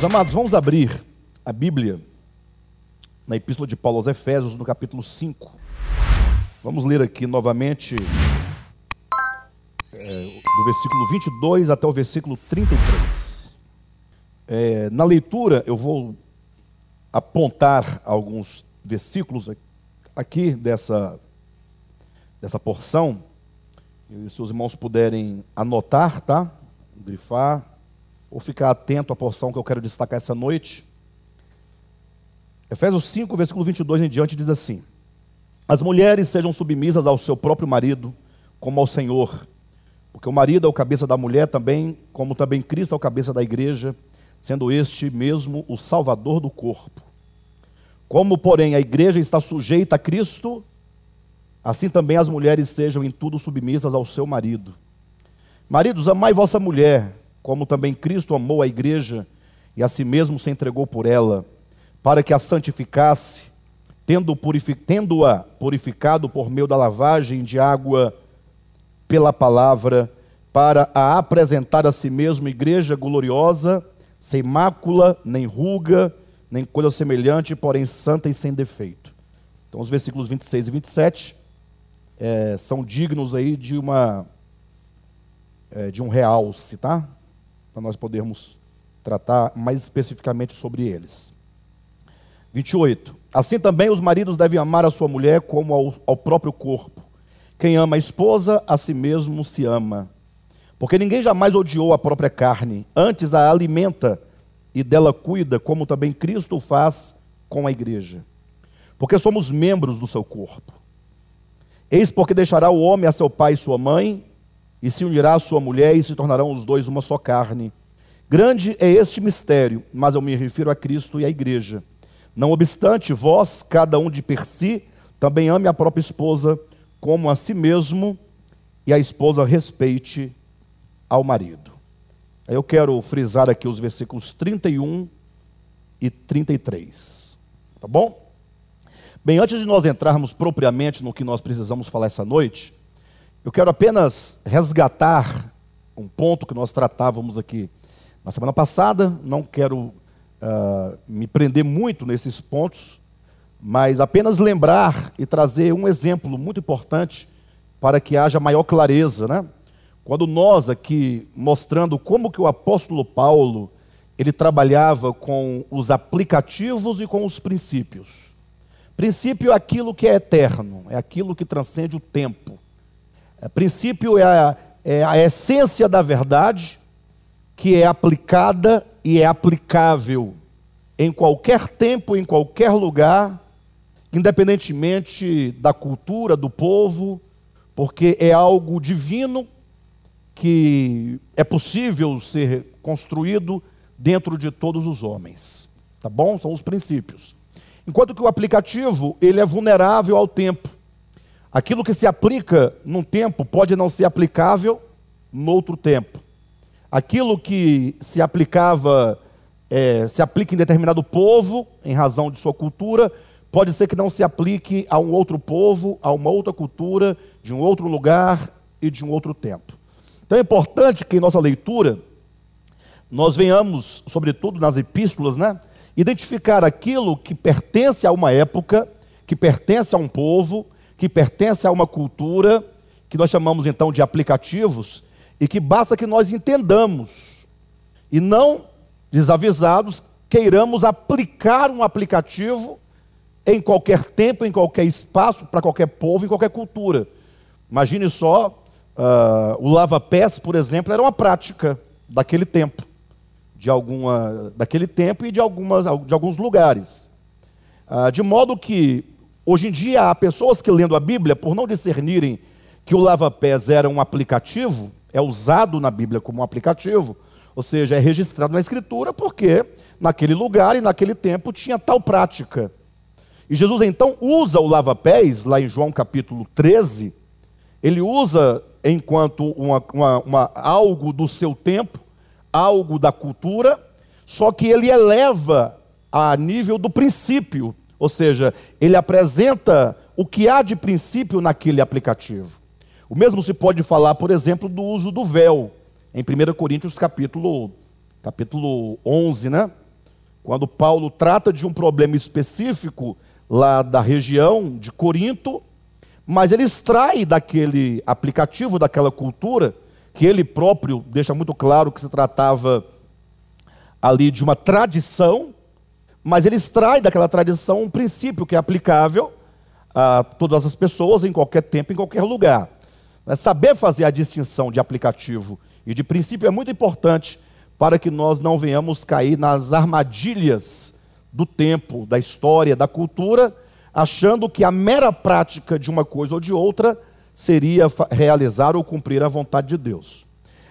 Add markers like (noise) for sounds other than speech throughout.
Meus amados, vamos abrir a Bíblia na Epístola de Paulo aos Efésios, no capítulo 5. Vamos ler aqui novamente é, do versículo 22 até o versículo 33. É, na leitura, eu vou apontar alguns versículos aqui dessa, dessa porção. E se os irmãos puderem anotar, tá? Grifar, ou ficar atento à porção que eu quero destacar essa noite. Efésios 5, versículo 22 em diante diz assim: As mulheres sejam submissas ao seu próprio marido, como ao Senhor, porque o marido é o cabeça da mulher também, como também Cristo é o cabeça da igreja, sendo este mesmo o salvador do corpo. Como, porém, a igreja está sujeita a Cristo, assim também as mulheres sejam em tudo submissas ao seu marido. Maridos, amai vossa mulher, como também Cristo amou a igreja e a si mesmo se entregou por ela, para que a santificasse, tendo-a tendo purificado por meio da lavagem de água pela palavra, para a apresentar a si mesmo igreja gloriosa, sem mácula, nem ruga, nem coisa semelhante, porém santa e sem defeito. Então, os versículos 26 e 27 é, são dignos aí de uma é, de um realce, tá? Para nós podermos tratar mais especificamente sobre eles. 28. Assim também os maridos devem amar a sua mulher como ao, ao próprio corpo. Quem ama a esposa, a si mesmo se ama. Porque ninguém jamais odiou a própria carne, antes a alimenta e dela cuida, como também Cristo faz com a igreja. Porque somos membros do seu corpo. Eis porque deixará o homem a seu pai e sua mãe, e se unirá à sua mulher, e se tornarão os dois uma só carne. Grande é este mistério, mas eu me refiro a Cristo e à igreja. Não obstante, vós, cada um de per si, também ame a própria esposa como a si mesmo, e a esposa respeite ao marido. Eu quero frisar aqui os versículos 31 e 33. Tá bom? Bem, antes de nós entrarmos propriamente no que nós precisamos falar essa noite, eu quero apenas resgatar um ponto que nós tratávamos aqui na semana passada. Não quero uh, me prender muito nesses pontos, mas apenas lembrar e trazer um exemplo muito importante para que haja maior clareza, né? Quando nós aqui mostrando como que o apóstolo Paulo ele trabalhava com os aplicativos e com os princípios. Princípio é aquilo que é eterno, é aquilo que transcende o tempo. É, princípio é a, é a essência da verdade que é aplicada e é aplicável em qualquer tempo, em qualquer lugar, independentemente da cultura do povo, porque é algo divino que é possível ser construído dentro de todos os homens. Tá bom? São os princípios. Enquanto que o aplicativo, ele é vulnerável ao tempo. Aquilo que se aplica num tempo pode não ser aplicável no outro tempo. Aquilo que se aplicava, é, se aplica em determinado povo, em razão de sua cultura, pode ser que não se aplique a um outro povo, a uma outra cultura, de um outro lugar e de um outro tempo. Então é importante que em nossa leitura nós venhamos, sobretudo nas epístolas, né, identificar aquilo que pertence a uma época, que pertence a um povo, que pertence a uma cultura, que nós chamamos então de aplicativos, e que basta que nós entendamos e não desavisados queiramos aplicar um aplicativo em qualquer tempo, em qualquer espaço, para qualquer povo, em qualquer cultura. Imagine só Uh, o lava-pés, por exemplo, era uma prática daquele tempo, de alguma, daquele tempo e de, algumas, de alguns lugares. Uh, de modo que, hoje em dia, há pessoas que, lendo a Bíblia, por não discernirem que o lava-pés era um aplicativo, é usado na Bíblia como um aplicativo, ou seja, é registrado na Escritura, porque naquele lugar e naquele tempo tinha tal prática. E Jesus então usa o lava-pés, lá em João capítulo 13, ele usa enquanto uma, uma, uma, algo do seu tempo, algo da cultura, só que ele eleva a nível do princípio, ou seja, ele apresenta o que há de princípio naquele aplicativo. O mesmo se pode falar, por exemplo, do uso do véu, em 1 Coríntios capítulo, capítulo 11, né? quando Paulo trata de um problema específico lá da região de Corinto, mas ele extrai daquele aplicativo, daquela cultura, que ele próprio deixa muito claro que se tratava ali de uma tradição, mas ele extrai daquela tradição um princípio que é aplicável a todas as pessoas, em qualquer tempo, em qualquer lugar. Saber fazer a distinção de aplicativo e de princípio é muito importante para que nós não venhamos cair nas armadilhas do tempo, da história, da cultura, achando que a mera prática de uma coisa ou de outra seria realizar ou cumprir a vontade de Deus.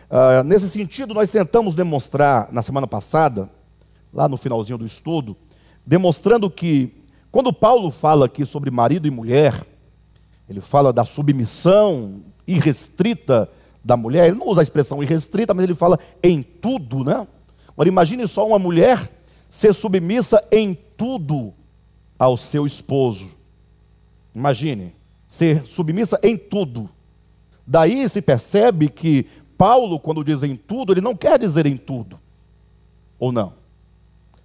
Uh, nesse sentido, nós tentamos demonstrar na semana passada, lá no finalzinho do estudo, demonstrando que quando Paulo fala aqui sobre marido e mulher, ele fala da submissão irrestrita da mulher, ele não usa a expressão irrestrita, mas ele fala em tudo, né? Agora imagine só uma mulher ser submissa em tudo ao seu esposo. Imagine, ser submissa em tudo. Daí se percebe que Paulo, quando diz em tudo, ele não quer dizer em tudo. Ou não?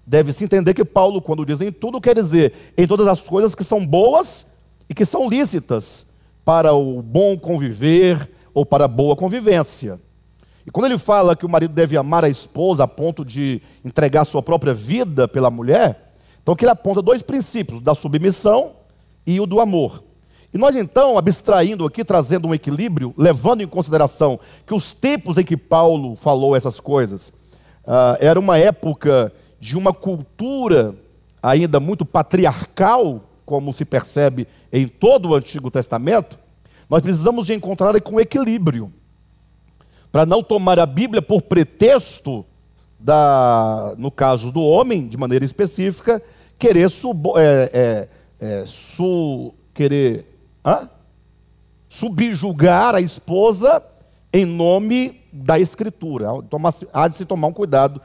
Deve-se entender que Paulo, quando diz em tudo, quer dizer em todas as coisas que são boas e que são lícitas para o bom conviver ou para a boa convivência. E quando ele fala que o marido deve amar a esposa a ponto de entregar sua própria vida pela mulher, então que ele aponta dois princípios, da submissão e o do amor. E nós então, abstraindo aqui, trazendo um equilíbrio, levando em consideração que os tempos em que Paulo falou essas coisas, uh, era uma época de uma cultura ainda muito patriarcal, como se percebe em todo o Antigo Testamento, nós precisamos de encontrar com equilíbrio, para não tomar a Bíblia por pretexto da, no caso do homem, de maneira específica, querer subo, é, é, é, su, querer hã? subjugar a esposa em nome da Escritura. Há de se tomar um cuidado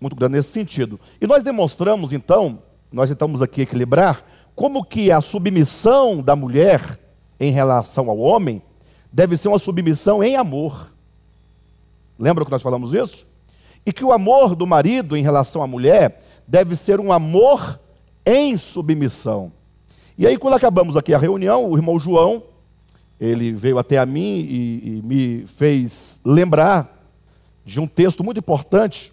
muito grande nesse sentido. E nós demonstramos, então, nós tentamos aqui equilibrar, como que a submissão da mulher em relação ao homem deve ser uma submissão em amor. Lembra que nós falamos isso? E que o amor do marido em relação à mulher deve ser um amor em submissão. E aí, quando acabamos aqui a reunião, o irmão João, ele veio até a mim e, e me fez lembrar de um texto muito importante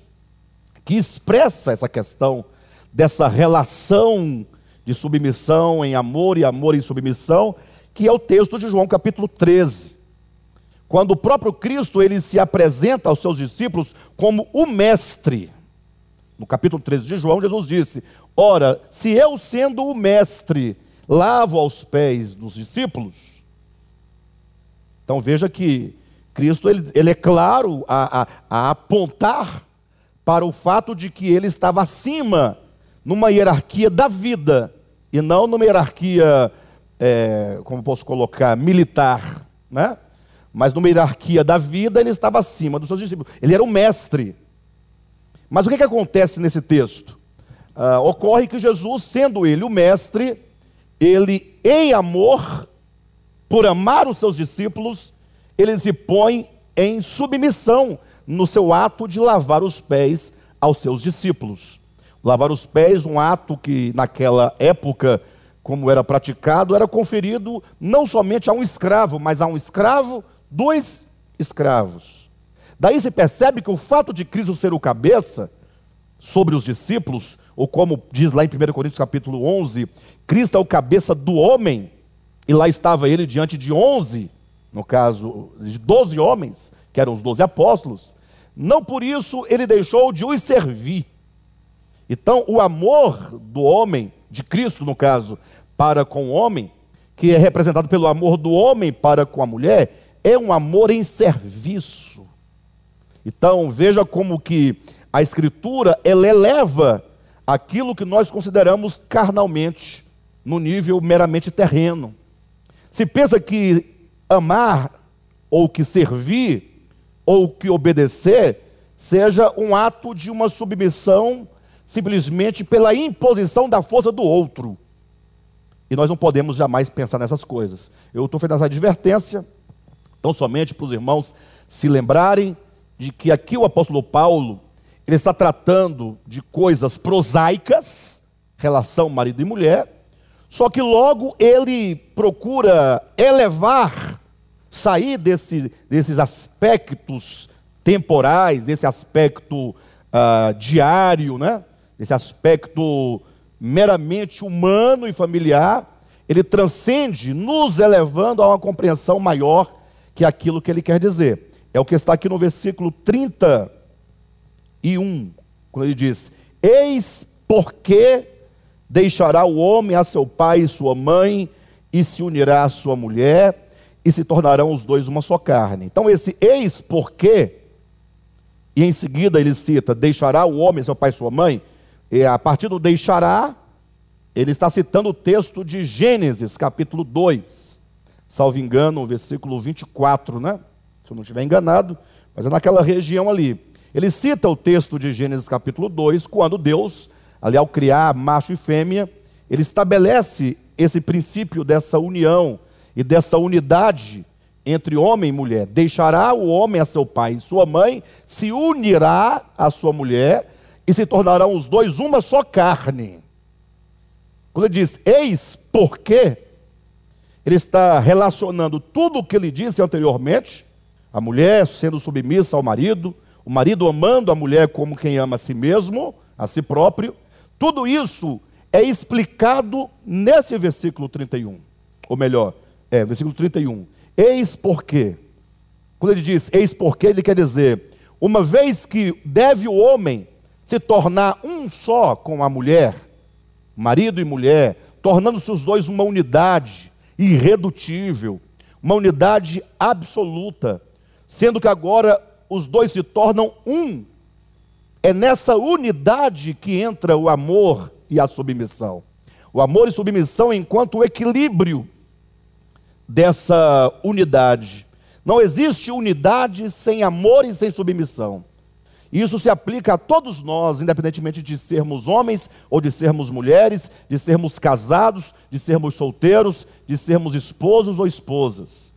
que expressa essa questão dessa relação de submissão em amor e amor em submissão, que é o texto de João capítulo 13. Quando o próprio Cristo ele se apresenta aos seus discípulos como o mestre. No capítulo 13 de João, Jesus disse: Ora, se eu sendo o mestre lavo aos pés dos discípulos, então veja que Cristo ele, ele é claro a, a, a apontar para o fato de que ele estava acima numa hierarquia da vida e não numa hierarquia, é, como posso colocar, militar, né? Mas numa hierarquia da vida ele estava acima dos seus discípulos. Ele era o mestre. Mas o que, que acontece nesse texto? Uh, ocorre que Jesus, sendo ele o mestre, ele em amor, por amar os seus discípulos, ele se põe em submissão no seu ato de lavar os pés aos seus discípulos. Lavar os pés, um ato que naquela época, como era praticado, era conferido não somente a um escravo, mas a um escravo dos escravos. Daí se percebe que o fato de Cristo ser o cabeça sobre os discípulos, ou como diz lá em 1 Coríntios capítulo 11, Cristo é o cabeça do homem, e lá estava ele diante de 11, no caso de 12 homens, que eram os 12 apóstolos, não por isso ele deixou de os servir. Então, o amor do homem, de Cristo no caso, para com o homem, que é representado pelo amor do homem para com a mulher, é um amor em serviço. Então, veja como que a escritura ela eleva aquilo que nós consideramos carnalmente no nível meramente terreno. Se pensa que amar ou que servir ou que obedecer seja um ato de uma submissão simplesmente pela imposição da força do outro. E nós não podemos jamais pensar nessas coisas. Eu estou fazendo essa advertência, tão somente para os irmãos se lembrarem de que aqui o apóstolo Paulo, ele está tratando de coisas prosaicas, relação marido e mulher, só que logo ele procura elevar, sair desse, desses aspectos temporais, desse aspecto uh, diário, né? desse aspecto meramente humano e familiar, ele transcende, nos elevando a uma compreensão maior que aquilo que ele quer dizer. É o que está aqui no versículo 31, quando ele diz: Eis porque deixará o homem a seu pai e sua mãe, e se unirá à sua mulher, e se tornarão os dois uma só carne. Então, esse eis porque, e em seguida ele cita: deixará o homem seu pai e sua mãe, e a partir do deixará, ele está citando o texto de Gênesis, capítulo 2, salvo engano, versículo 24, né? Se eu não estiver enganado, mas é naquela região ali. Ele cita o texto de Gênesis, capítulo 2, quando Deus, ali ao criar macho e fêmea, ele estabelece esse princípio dessa união e dessa unidade entre homem e mulher. Deixará o homem a seu pai e sua mãe, se unirá à sua mulher e se tornarão os dois uma só carne. Quando ele diz eis porque, ele está relacionando tudo o que ele disse anteriormente, a mulher sendo submissa ao marido, o marido amando a mulher como quem ama a si mesmo, a si próprio. Tudo isso é explicado nesse versículo 31. Ou melhor, é, versículo 31. Eis porque. Quando ele diz eis porque, ele quer dizer, uma vez que deve o homem se tornar um só com a mulher, marido e mulher, tornando-se os dois uma unidade irredutível, uma unidade absoluta, sendo que agora os dois se tornam um. É nessa unidade que entra o amor e a submissão. O amor e submissão enquanto o equilíbrio dessa unidade. Não existe unidade sem amor e sem submissão. Isso se aplica a todos nós, independentemente de sermos homens ou de sermos mulheres, de sermos casados, de sermos solteiros, de sermos esposos ou esposas.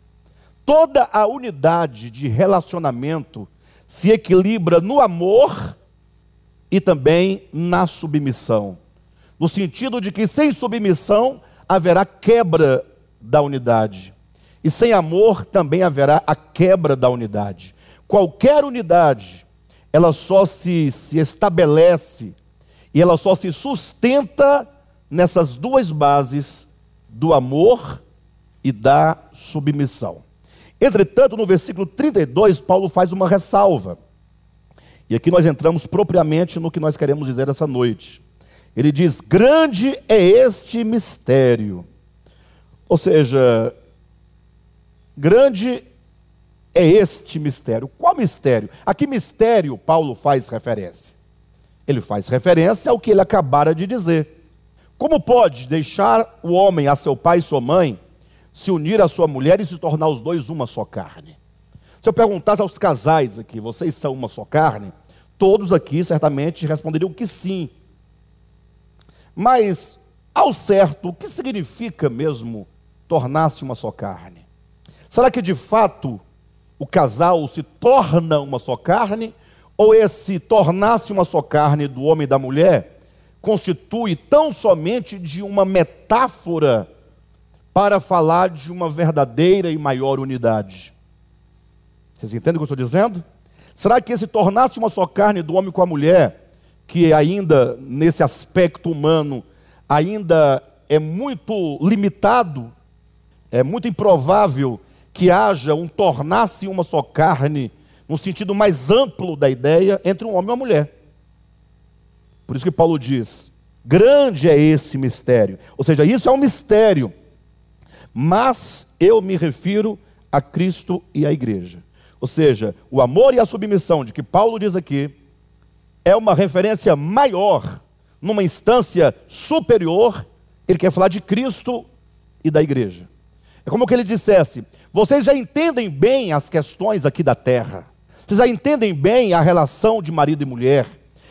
Toda a unidade de relacionamento se equilibra no amor e também na submissão. No sentido de que sem submissão haverá quebra da unidade. E sem amor também haverá a quebra da unidade. Qualquer unidade ela só se, se estabelece e ela só se sustenta nessas duas bases do amor e da submissão. Entretanto, no versículo 32, Paulo faz uma ressalva. E aqui nós entramos propriamente no que nós queremos dizer essa noite. Ele diz: Grande é este mistério. Ou seja, grande é este mistério. Qual mistério? A que mistério Paulo faz referência? Ele faz referência ao que ele acabara de dizer. Como pode deixar o homem a seu pai e sua mãe, se unir à sua mulher e se tornar os dois uma só carne? Se eu perguntasse aos casais aqui, vocês são uma só carne? Todos aqui certamente responderiam que sim. Mas, ao certo, o que significa mesmo tornar-se uma só carne? Será que de fato o casal se torna uma só carne, ou esse tornar-se uma só carne do homem e da mulher constitui tão somente de uma metáfora para falar de uma verdadeira e maior unidade. Vocês entendem o que eu estou dizendo? Será que esse tornar-se uma só carne do homem com a mulher, que ainda nesse aspecto humano ainda é muito limitado, é muito improvável que haja um tornar-se uma só carne, no sentido mais amplo da ideia, entre um homem e uma mulher. Por isso que Paulo diz: grande é esse mistério. Ou seja, isso é um mistério, mas eu me refiro a Cristo e à igreja. Ou seja, o amor e a submissão de que Paulo diz aqui é uma referência maior, numa instância superior, ele quer falar de Cristo e da igreja. É como que ele dissesse: vocês já entendem bem as questões aqui da terra. Vocês já entendem bem a relação de marido e mulher.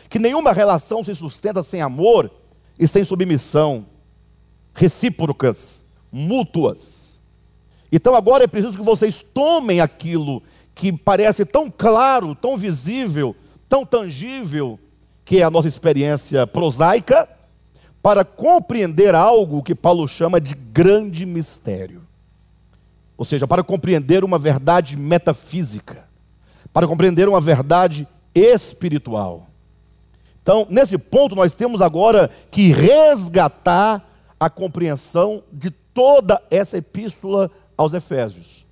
Que nenhuma relação se sustenta sem amor e sem submissão. Recíprocas, mútuas. Então agora é preciso que vocês tomem aquilo que parece tão claro, tão visível, tão tangível que é a nossa experiência prosaica, para compreender algo que Paulo chama de grande mistério. Ou seja, para compreender uma verdade metafísica, para compreender uma verdade espiritual. Então, nesse ponto, nós temos agora que resgatar a compreensão de toda essa epístola aos Efésios.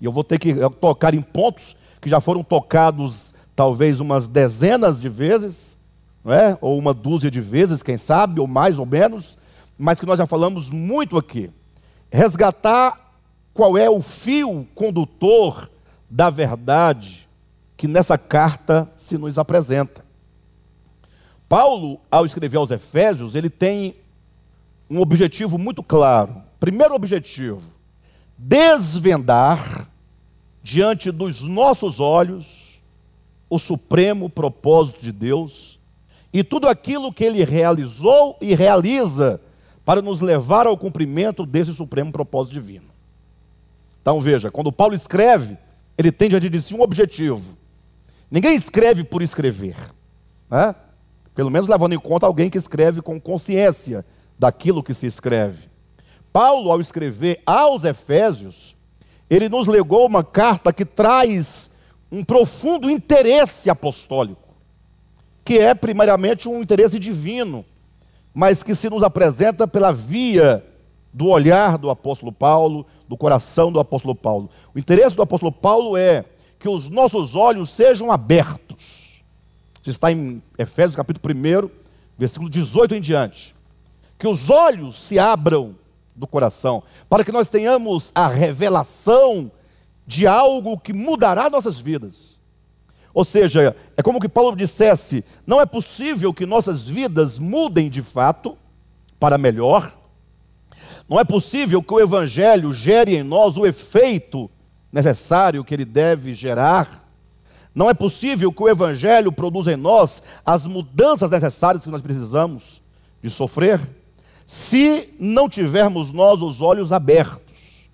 E eu vou ter que tocar em pontos que já foram tocados talvez umas dezenas de vezes, não é? ou uma dúzia de vezes, quem sabe, ou mais ou menos, mas que nós já falamos muito aqui. Resgatar qual é o fio condutor da verdade que nessa carta se nos apresenta. Paulo, ao escrever aos Efésios, ele tem um objetivo muito claro. Primeiro objetivo: desvendar diante dos nossos olhos o supremo propósito de Deus e tudo aquilo que ele realizou e realiza para nos levar ao cumprimento desse supremo propósito divino. Então veja, quando Paulo escreve, ele tem diante de si um objetivo. Ninguém escreve por escrever, né? pelo menos levando em conta alguém que escreve com consciência daquilo que se escreve. Paulo, ao escrever aos Efésios, ele nos legou uma carta que traz um profundo interesse apostólico, que é primeiramente um interesse divino, mas que se nos apresenta pela via do olhar do apóstolo Paulo, do coração do apóstolo Paulo. O interesse do apóstolo Paulo é que os nossos olhos sejam abertos. Isso está em Efésios capítulo 1, versículo 18 em diante. Que os olhos se abram do coração, para que nós tenhamos a revelação de algo que mudará nossas vidas. Ou seja, é como que Paulo dissesse: não é possível que nossas vidas mudem de fato para melhor, não é possível que o Evangelho gere em nós o efeito necessário que ele deve gerar. Não é possível que o Evangelho produza em nós as mudanças necessárias que nós precisamos de sofrer se não tivermos nós os olhos abertos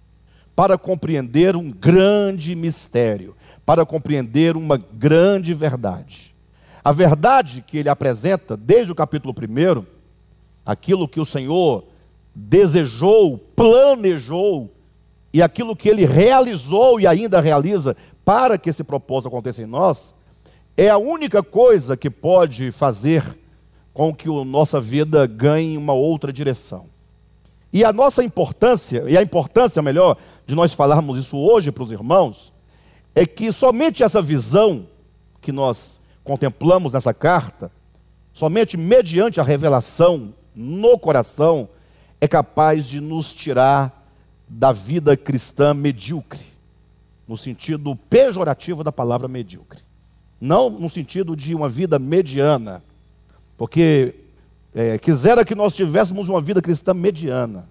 para compreender um grande mistério, para compreender uma grande verdade. A verdade que ele apresenta desde o capítulo 1, aquilo que o Senhor desejou, planejou, e aquilo que ele realizou e ainda realiza para que esse propósito aconteça em nós, é a única coisa que pode fazer com que a nossa vida ganhe uma outra direção. E a nossa importância, e a importância melhor, de nós falarmos isso hoje para os irmãos, é que somente essa visão que nós contemplamos nessa carta, somente mediante a revelação no coração, é capaz de nos tirar da vida cristã medíocre, no sentido pejorativo da palavra medíocre. Não no sentido de uma vida mediana, porque é, quisera que nós tivéssemos uma vida cristã mediana.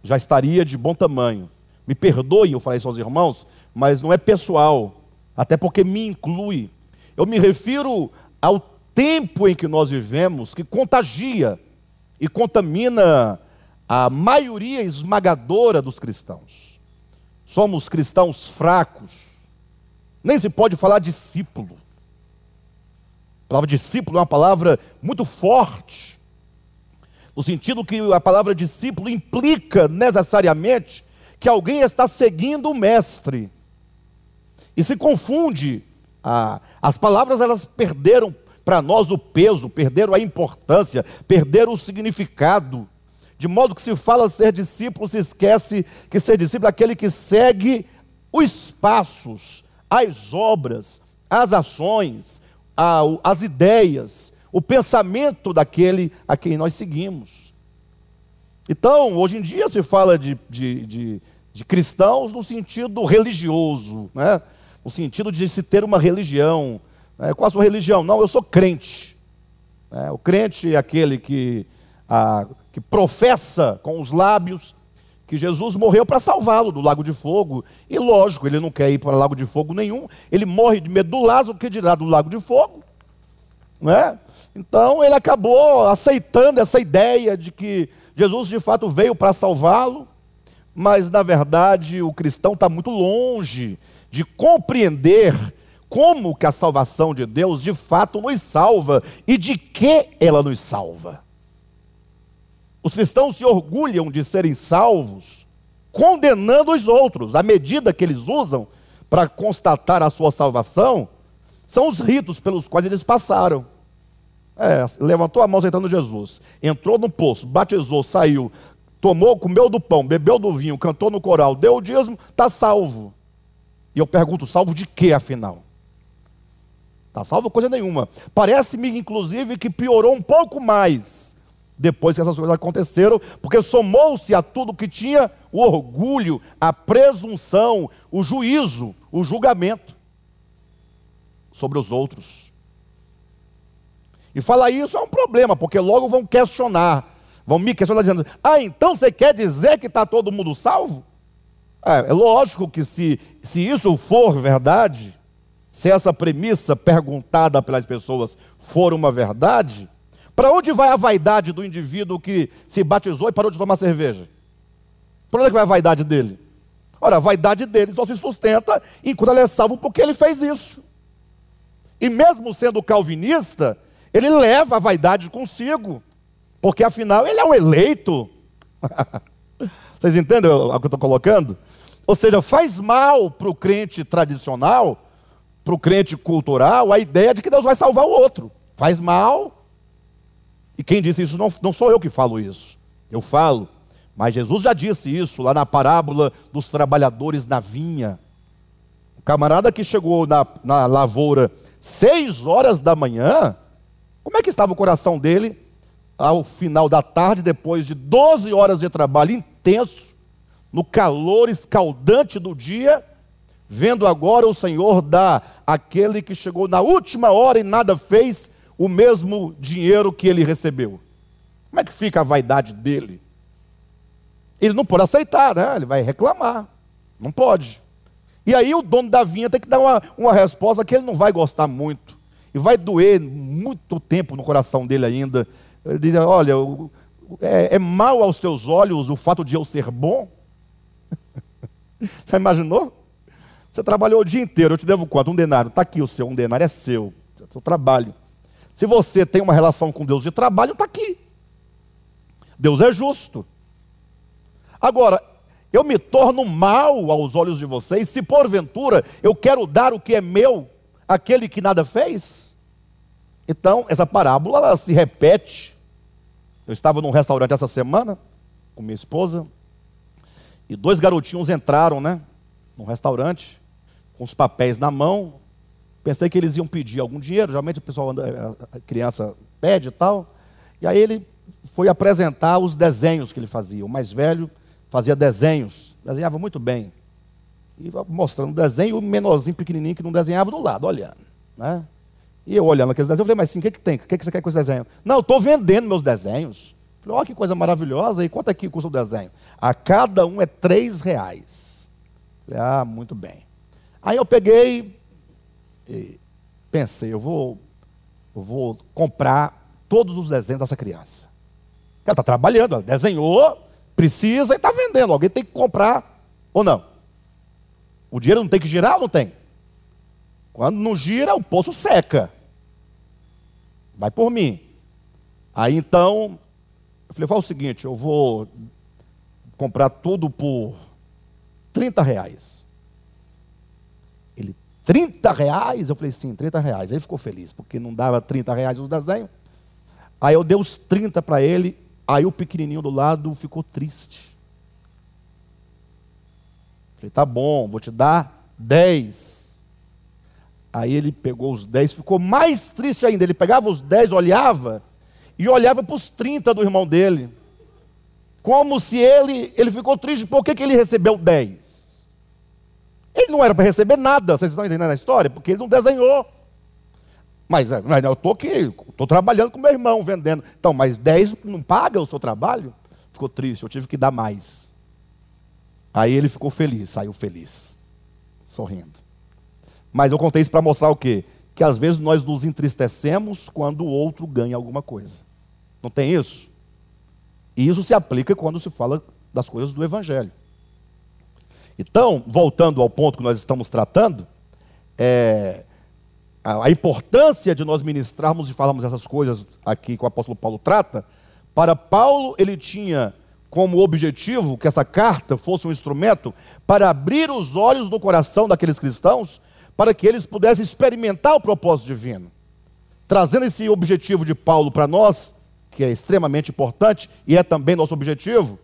Já estaria de bom tamanho. Me perdoem eu falar isso aos irmãos, mas não é pessoal, até porque me inclui. Eu me refiro ao tempo em que nós vivemos, que contagia e contamina a maioria esmagadora dos cristãos. Somos cristãos fracos, nem se pode falar discípulo. A palavra discípulo é uma palavra muito forte, no sentido que a palavra discípulo implica necessariamente que alguém está seguindo o mestre. E se confunde, ah, as palavras elas perderam para nós o peso, perderam a importância, perderam o significado. De modo que se fala ser discípulo, se esquece que ser discípulo é aquele que segue os passos, as obras, as ações, as ideias, o pensamento daquele a quem nós seguimos. Então, hoje em dia se fala de, de, de, de cristãos no sentido religioso, né? no sentido de se ter uma religião. Né? Qual a sua religião? Não, eu sou crente. É, o crente é aquele que, a, que professa com os lábios que Jesus morreu para salvá-lo do lago de fogo. E lógico, ele não quer ir para o lago de fogo nenhum. Ele morre de medo do Lázaro, que dirá do lago de fogo. Né? Então ele acabou aceitando essa ideia de que Jesus de fato veio para salvá-lo, mas na verdade o cristão está muito longe de compreender como que a salvação de Deus de fato nos salva e de que ela nos salva. Os cristãos se orgulham de serem salvos, condenando os outros. A medida que eles usam para constatar a sua salvação são os ritos pelos quais eles passaram. É, levantou a mão aceitando Jesus, entrou no poço, batizou, saiu, tomou, comeu do pão, bebeu do vinho, cantou no coral, deu o dízimo, está salvo. E eu pergunto, salvo de quê afinal? Está salvo coisa nenhuma. Parece-me, inclusive, que piorou um pouco mais depois que essas coisas aconteceram, porque somou-se a tudo que tinha o orgulho, a presunção, o juízo, o julgamento sobre os outros. E falar isso é um problema, porque logo vão questionar, vão me questionar dizendo: ah, então você quer dizer que está todo mundo salvo? É, é lógico que se, se isso for verdade, se essa premissa perguntada pelas pessoas for uma verdade, para onde vai a vaidade do indivíduo que se batizou e parou de tomar cerveja? Para onde é vai a vaidade dele? Ora, a vaidade dele só se sustenta enquanto ele é salvo porque ele fez isso. E mesmo sendo calvinista, ele leva a vaidade consigo, porque afinal ele é um eleito. (laughs) Vocês entendem o que eu estou colocando? Ou seja, faz mal para o crente tradicional para o crente cultural a ideia de que Deus vai salvar o outro. Faz mal. E quem disse isso não, não sou eu que falo isso. Eu falo. Mas Jesus já disse isso lá na parábola dos trabalhadores na vinha. O camarada que chegou na, na lavoura seis horas da manhã, como é que estava o coração dele ao final da tarde, depois de 12 horas de trabalho intenso, no calor escaldante do dia? Vendo agora o Senhor dar àquele que chegou na última hora e nada fez, o mesmo dinheiro que ele recebeu. Como é que fica a vaidade dele? Ele não pode aceitar, né? Ele vai reclamar. Não pode. E aí o dono da vinha tem que dar uma, uma resposta que ele não vai gostar muito. E vai doer muito tempo no coração dele ainda. Ele diz: Olha, é, é mal aos teus olhos o fato de eu ser bom? (laughs) Já imaginou? Você trabalhou o dia inteiro, eu te devo quanto? Um denário. Está aqui o seu, um denário é seu, é seu trabalho. Se você tem uma relação com Deus de trabalho, está aqui. Deus é justo. Agora, eu me torno mal aos olhos de vocês se porventura eu quero dar o que é meu àquele que nada fez? Então, essa parábola ela se repete. Eu estava num restaurante essa semana com minha esposa e dois garotinhos entraram, né, num restaurante com os papéis na mão. Pensei que eles iam pedir algum dinheiro, geralmente o pessoal anda, a criança pede e tal. E aí ele foi apresentar os desenhos que ele fazia. O mais velho fazia desenhos, desenhava muito bem. E mostrando desenho, e o menorzinho pequenininho que não desenhava do lado, olhando. Né? E eu olhando aqueles desenhos, eu falei, mas sim, o que, que tem? O que, que você quer com esse desenho? Não, eu estou vendendo meus desenhos. Falei, olha que coisa maravilhosa, e quanto é que custa o desenho? A cada um é três reais. Falei, ah, muito bem. Aí eu peguei e pensei, eu vou, eu vou comprar todos os desenhos dessa criança. Ela está trabalhando, ela desenhou, precisa e está vendendo. Alguém tem que comprar ou não? O dinheiro não tem que girar ou não tem? Quando não gira, o poço seca. Vai por mim. Aí então, eu falei, faz o seguinte, eu vou comprar tudo por 30 reais. 30 reais? Eu falei, sim, 30 reais. Ele ficou feliz, porque não dava 30 reais no desenho. Aí eu dei os 30 para ele, aí o pequenininho do lado ficou triste. Falei, tá bom, vou te dar 10. Aí ele pegou os 10, ficou mais triste ainda. Ele pegava os 10, olhava, e olhava para os 30 do irmão dele. Como se ele, ele ficou triste, por que, que ele recebeu 10? Ele não era para receber nada, vocês estão entendendo a história? Porque ele não desenhou. Mas, é, mas eu estou aqui, estou trabalhando com meu irmão, vendendo. Então, mas 10 não paga o seu trabalho? Ficou triste, eu tive que dar mais. Aí ele ficou feliz, saiu feliz, sorrindo. Mas eu contei isso para mostrar o quê? Que às vezes nós nos entristecemos quando o outro ganha alguma coisa. Não tem isso? E isso se aplica quando se fala das coisas do Evangelho. Então, voltando ao ponto que nós estamos tratando, é, a, a importância de nós ministrarmos e falarmos essas coisas aqui que o apóstolo Paulo trata, para Paulo ele tinha como objetivo que essa carta fosse um instrumento para abrir os olhos do coração daqueles cristãos, para que eles pudessem experimentar o propósito divino. Trazendo esse objetivo de Paulo para nós, que é extremamente importante e é também nosso objetivo,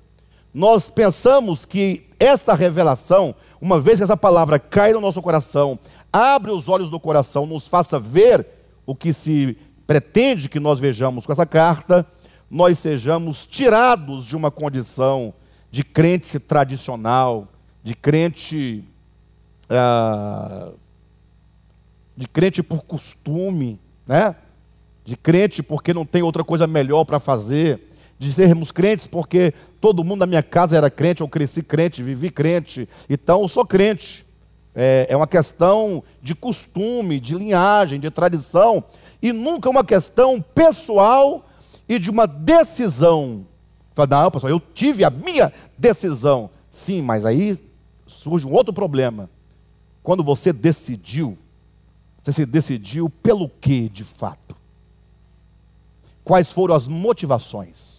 nós pensamos que esta revelação, uma vez que essa palavra cai no nosso coração, abre os olhos do coração, nos faça ver o que se pretende que nós vejamos com essa carta, nós sejamos tirados de uma condição de crente tradicional, de crente. Ah, de crente por costume, né? De crente porque não tem outra coisa melhor para fazer, de sermos crentes porque todo mundo na minha casa era crente, eu cresci crente, vivi crente, então eu sou crente. É, é uma questão de costume, de linhagem, de tradição, e nunca uma questão pessoal e de uma decisão. Não, pessoal, eu tive a minha decisão. Sim, mas aí surge um outro problema. Quando você decidiu, você se decidiu pelo que de fato? Quais foram as motivações?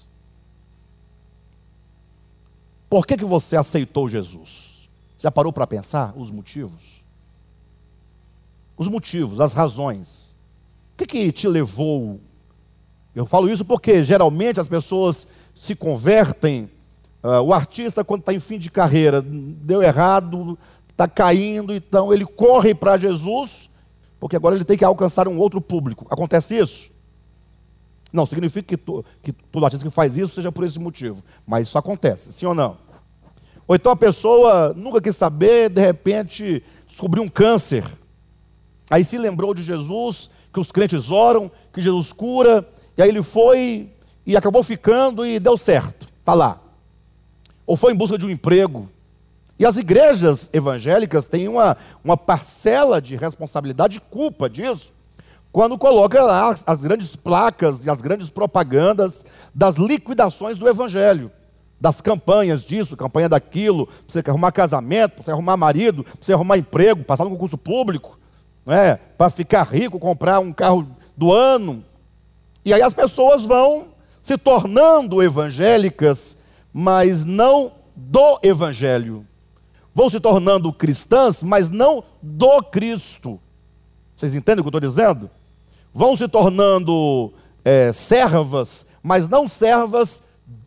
Por que, que você aceitou Jesus? Você já parou para pensar os motivos? Os motivos, as razões. O que, que te levou eu falo isso porque geralmente as pessoas se convertem. Uh, o artista, quando está em fim de carreira, deu errado, está caindo, então ele corre para Jesus, porque agora ele tem que alcançar um outro público. Acontece isso? Não significa que, to, que todo artista que faz isso seja por esse motivo, mas isso acontece, sim ou não? Ou então a pessoa nunca quis saber, de repente descobriu um câncer, aí se lembrou de Jesus, que os crentes oram, que Jesus cura, e aí ele foi e acabou ficando e deu certo, está lá. Ou foi em busca de um emprego. E as igrejas evangélicas têm uma, uma parcela de responsabilidade e culpa disso, quando coloca lá as, grandes placas e as grandes propagandas das liquidações do evangelho das campanhas disso, campanha daquilo, para você arrumar casamento, para você arrumar marido, para você arrumar emprego, passar no concurso público, não é? para ficar rico, comprar um carro do ano. E aí as pessoas vão se tornando evangélicas, mas não do evangelho. Vão se tornando cristãs, mas não do Cristo. Vocês entendem o que eu estou dizendo? Vão se tornando é, servas, mas não servas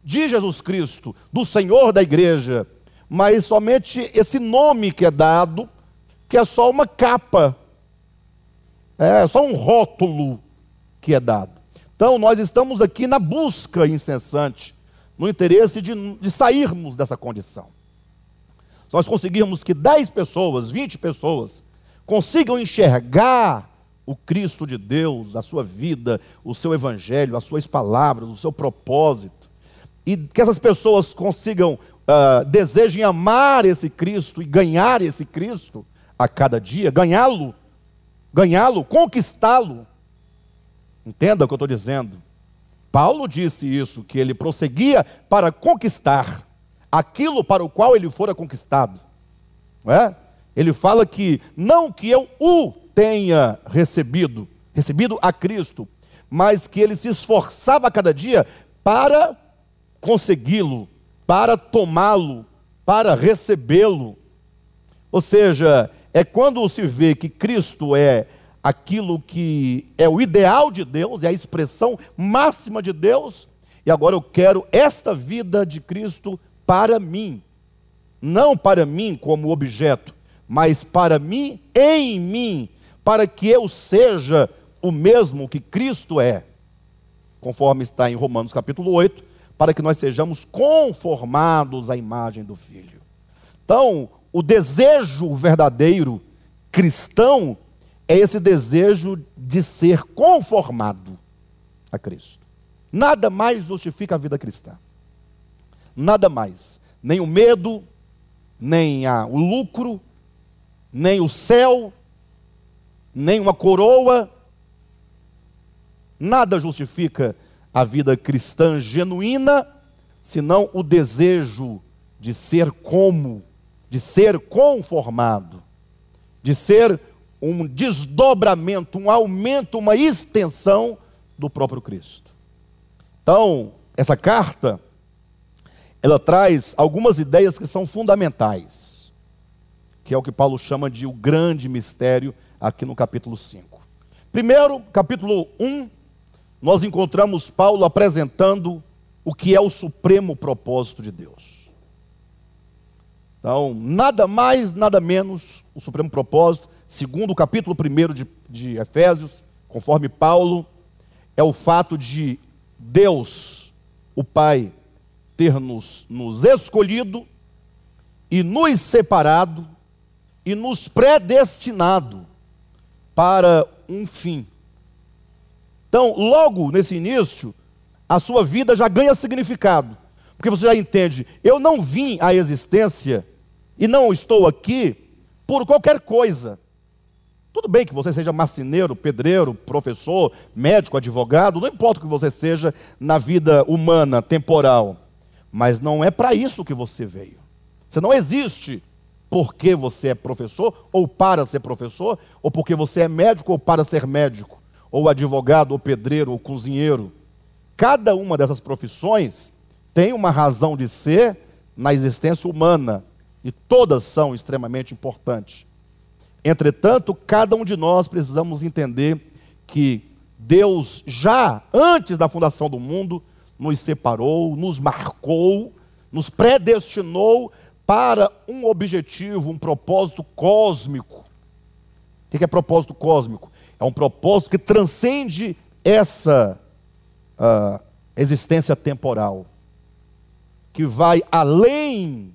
de Jesus Cristo, do Senhor da igreja, mas somente esse nome que é dado, que é só uma capa, é só um rótulo que é dado. Então, nós estamos aqui na busca incessante, no interesse de, de sairmos dessa condição. Se nós conseguirmos que 10 pessoas, 20 pessoas, consigam enxergar o Cristo de Deus, a sua vida, o seu evangelho, as suas palavras, o seu propósito, e que essas pessoas consigam, uh, desejem amar esse Cristo e ganhar esse Cristo a cada dia, ganhá-lo, ganhá-lo, conquistá-lo, Entenda o que eu estou dizendo. Paulo disse isso, que ele prosseguia para conquistar aquilo para o qual ele fora conquistado. Não é? Ele fala que não que eu o tenha recebido, recebido a Cristo, mas que ele se esforçava a cada dia para consegui-lo, para tomá-lo, para recebê-lo. Ou seja, é quando se vê que Cristo é aquilo que é o ideal de Deus, é a expressão máxima de Deus, e agora eu quero esta vida de Cristo para mim. Não para mim como objeto, mas para mim, em mim, para que eu seja o mesmo que Cristo é. Conforme está em Romanos capítulo 8, para que nós sejamos conformados à imagem do Filho. Então, o desejo verdadeiro cristão é esse desejo de ser conformado a Cristo. Nada mais justifica a vida cristã. Nada mais. Nem o medo, nem a, o lucro, nem o céu, nem uma coroa. Nada justifica a vida cristã genuína, senão o desejo de ser como, de ser conformado, de ser um desdobramento, um aumento, uma extensão do próprio Cristo. Então, essa carta, ela traz algumas ideias que são fundamentais, que é o que Paulo chama de o grande mistério aqui no capítulo 5. Primeiro, capítulo 1, nós encontramos Paulo apresentando o que é o supremo propósito de Deus. Então, nada mais, nada menos, o supremo propósito, segundo o capítulo 1 de, de Efésios, conforme Paulo, é o fato de Deus, o Pai, ter nos, nos escolhido e nos separado e nos predestinado para um fim. Então, logo nesse início, a sua vida já ganha significado, porque você já entende, eu não vim à existência e não estou aqui por qualquer coisa. Tudo bem que você seja marceneiro, pedreiro, professor, médico, advogado, não importa o que você seja na vida humana, temporal, mas não é para isso que você veio. Você não existe porque você é professor ou para ser professor, ou porque você é médico ou para ser médico, ou advogado, ou pedreiro, ou cozinheiro. Cada uma dessas profissões tem uma razão de ser na existência humana, e todas são extremamente importantes. Entretanto, cada um de nós precisamos entender que Deus, já antes da fundação do mundo, nos separou, nos marcou, nos predestinou para um objetivo, um propósito cósmico. O que é propósito cósmico? É um propósito que transcende essa uh, existência temporal, que vai além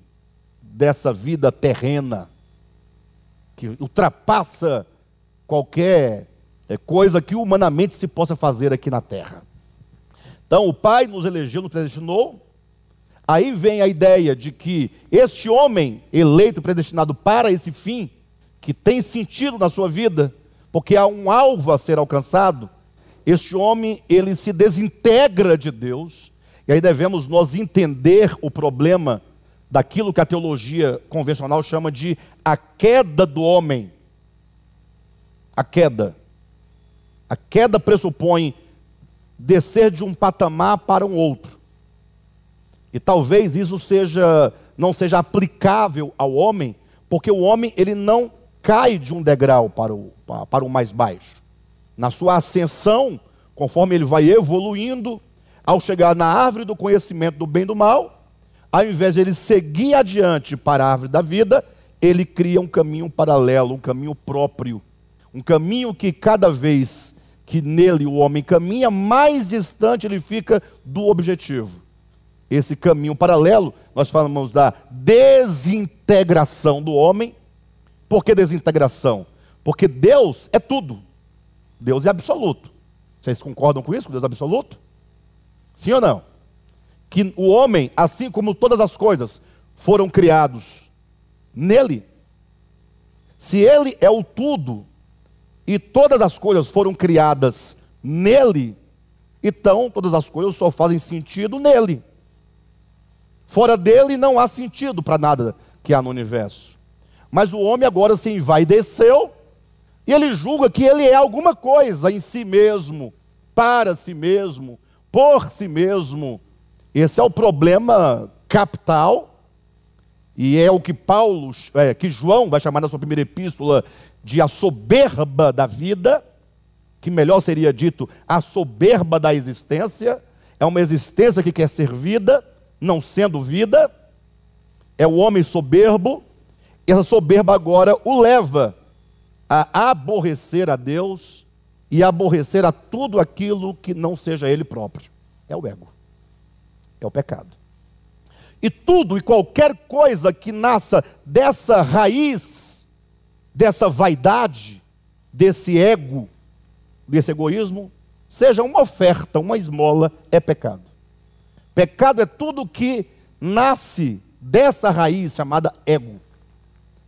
dessa vida terrena que ultrapassa qualquer é, coisa que humanamente se possa fazer aqui na terra. Então, o Pai nos elegeu, nos predestinou. Aí vem a ideia de que este homem eleito, predestinado para esse fim, que tem sentido na sua vida, porque há um alvo a ser alcançado, este homem, ele se desintegra de Deus, e aí devemos nós entender o problema daquilo que a teologia convencional chama de a queda do homem. A queda. A queda pressupõe descer de um patamar para um outro. E talvez isso seja não seja aplicável ao homem, porque o homem ele não cai de um degrau para o, para o mais baixo. Na sua ascensão, conforme ele vai evoluindo, ao chegar na árvore do conhecimento do bem e do mal, ao invés de ele seguir adiante para a árvore da vida, ele cria um caminho paralelo, um caminho próprio. Um caminho que cada vez que nele o homem caminha, mais distante ele fica do objetivo. Esse caminho paralelo, nós falamos da desintegração do homem. Por que desintegração? Porque Deus é tudo. Deus é absoluto. Vocês concordam com isso, com Deus é absoluto? Sim ou não? que o homem, assim como todas as coisas, foram criados nele. Se ele é o tudo e todas as coisas foram criadas nele, então todas as coisas só fazem sentido nele. Fora dele não há sentido para nada que há no universo. Mas o homem agora se envaideceu e ele julga que ele é alguma coisa em si mesmo, para si mesmo, por si mesmo. Esse é o problema capital, e é o que Paulo, é, que João vai chamar na sua primeira epístola de a soberba da vida, que melhor seria dito a soberba da existência, é uma existência que quer ser vida, não sendo vida, é o homem soberbo, essa soberba agora o leva a aborrecer a Deus e aborrecer a tudo aquilo que não seja ele próprio. É o ego é o pecado. E tudo e qualquer coisa que nasça dessa raiz, dessa vaidade, desse ego, desse egoísmo, seja uma oferta, uma esmola, é pecado. Pecado é tudo que nasce dessa raiz chamada ego.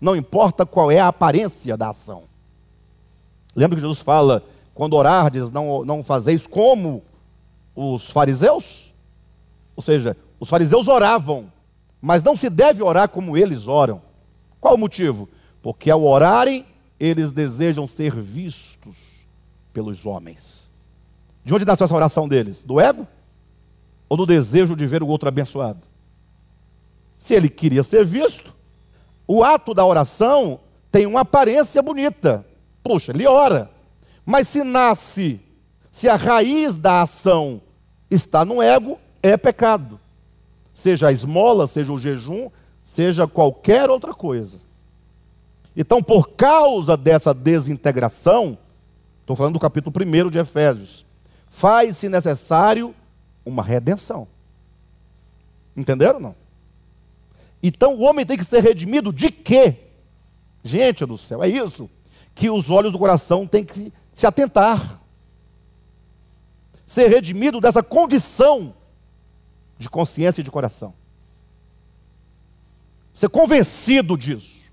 Não importa qual é a aparência da ação. Lembra que Jesus fala: quando orardes, não, não fazeis como os fariseus? Ou seja, os fariseus oravam, mas não se deve orar como eles oram. Qual o motivo? Porque ao orarem, eles desejam ser vistos pelos homens. De onde nasceu essa oração deles? Do ego? Ou do desejo de ver o outro abençoado? Se ele queria ser visto, o ato da oração tem uma aparência bonita. Puxa, ele ora. Mas se nasce, se a raiz da ação está no ego, é pecado. Seja a esmola, seja o jejum, seja qualquer outra coisa. Então, por causa dessa desintegração, estou falando do capítulo 1 de Efésios, faz-se necessário uma redenção. Entenderam não? Então o homem tem que ser redimido de quê? Gente do céu, é isso que os olhos do coração têm que se atentar. Ser redimido dessa condição de consciência e de coração. Ser convencido disso.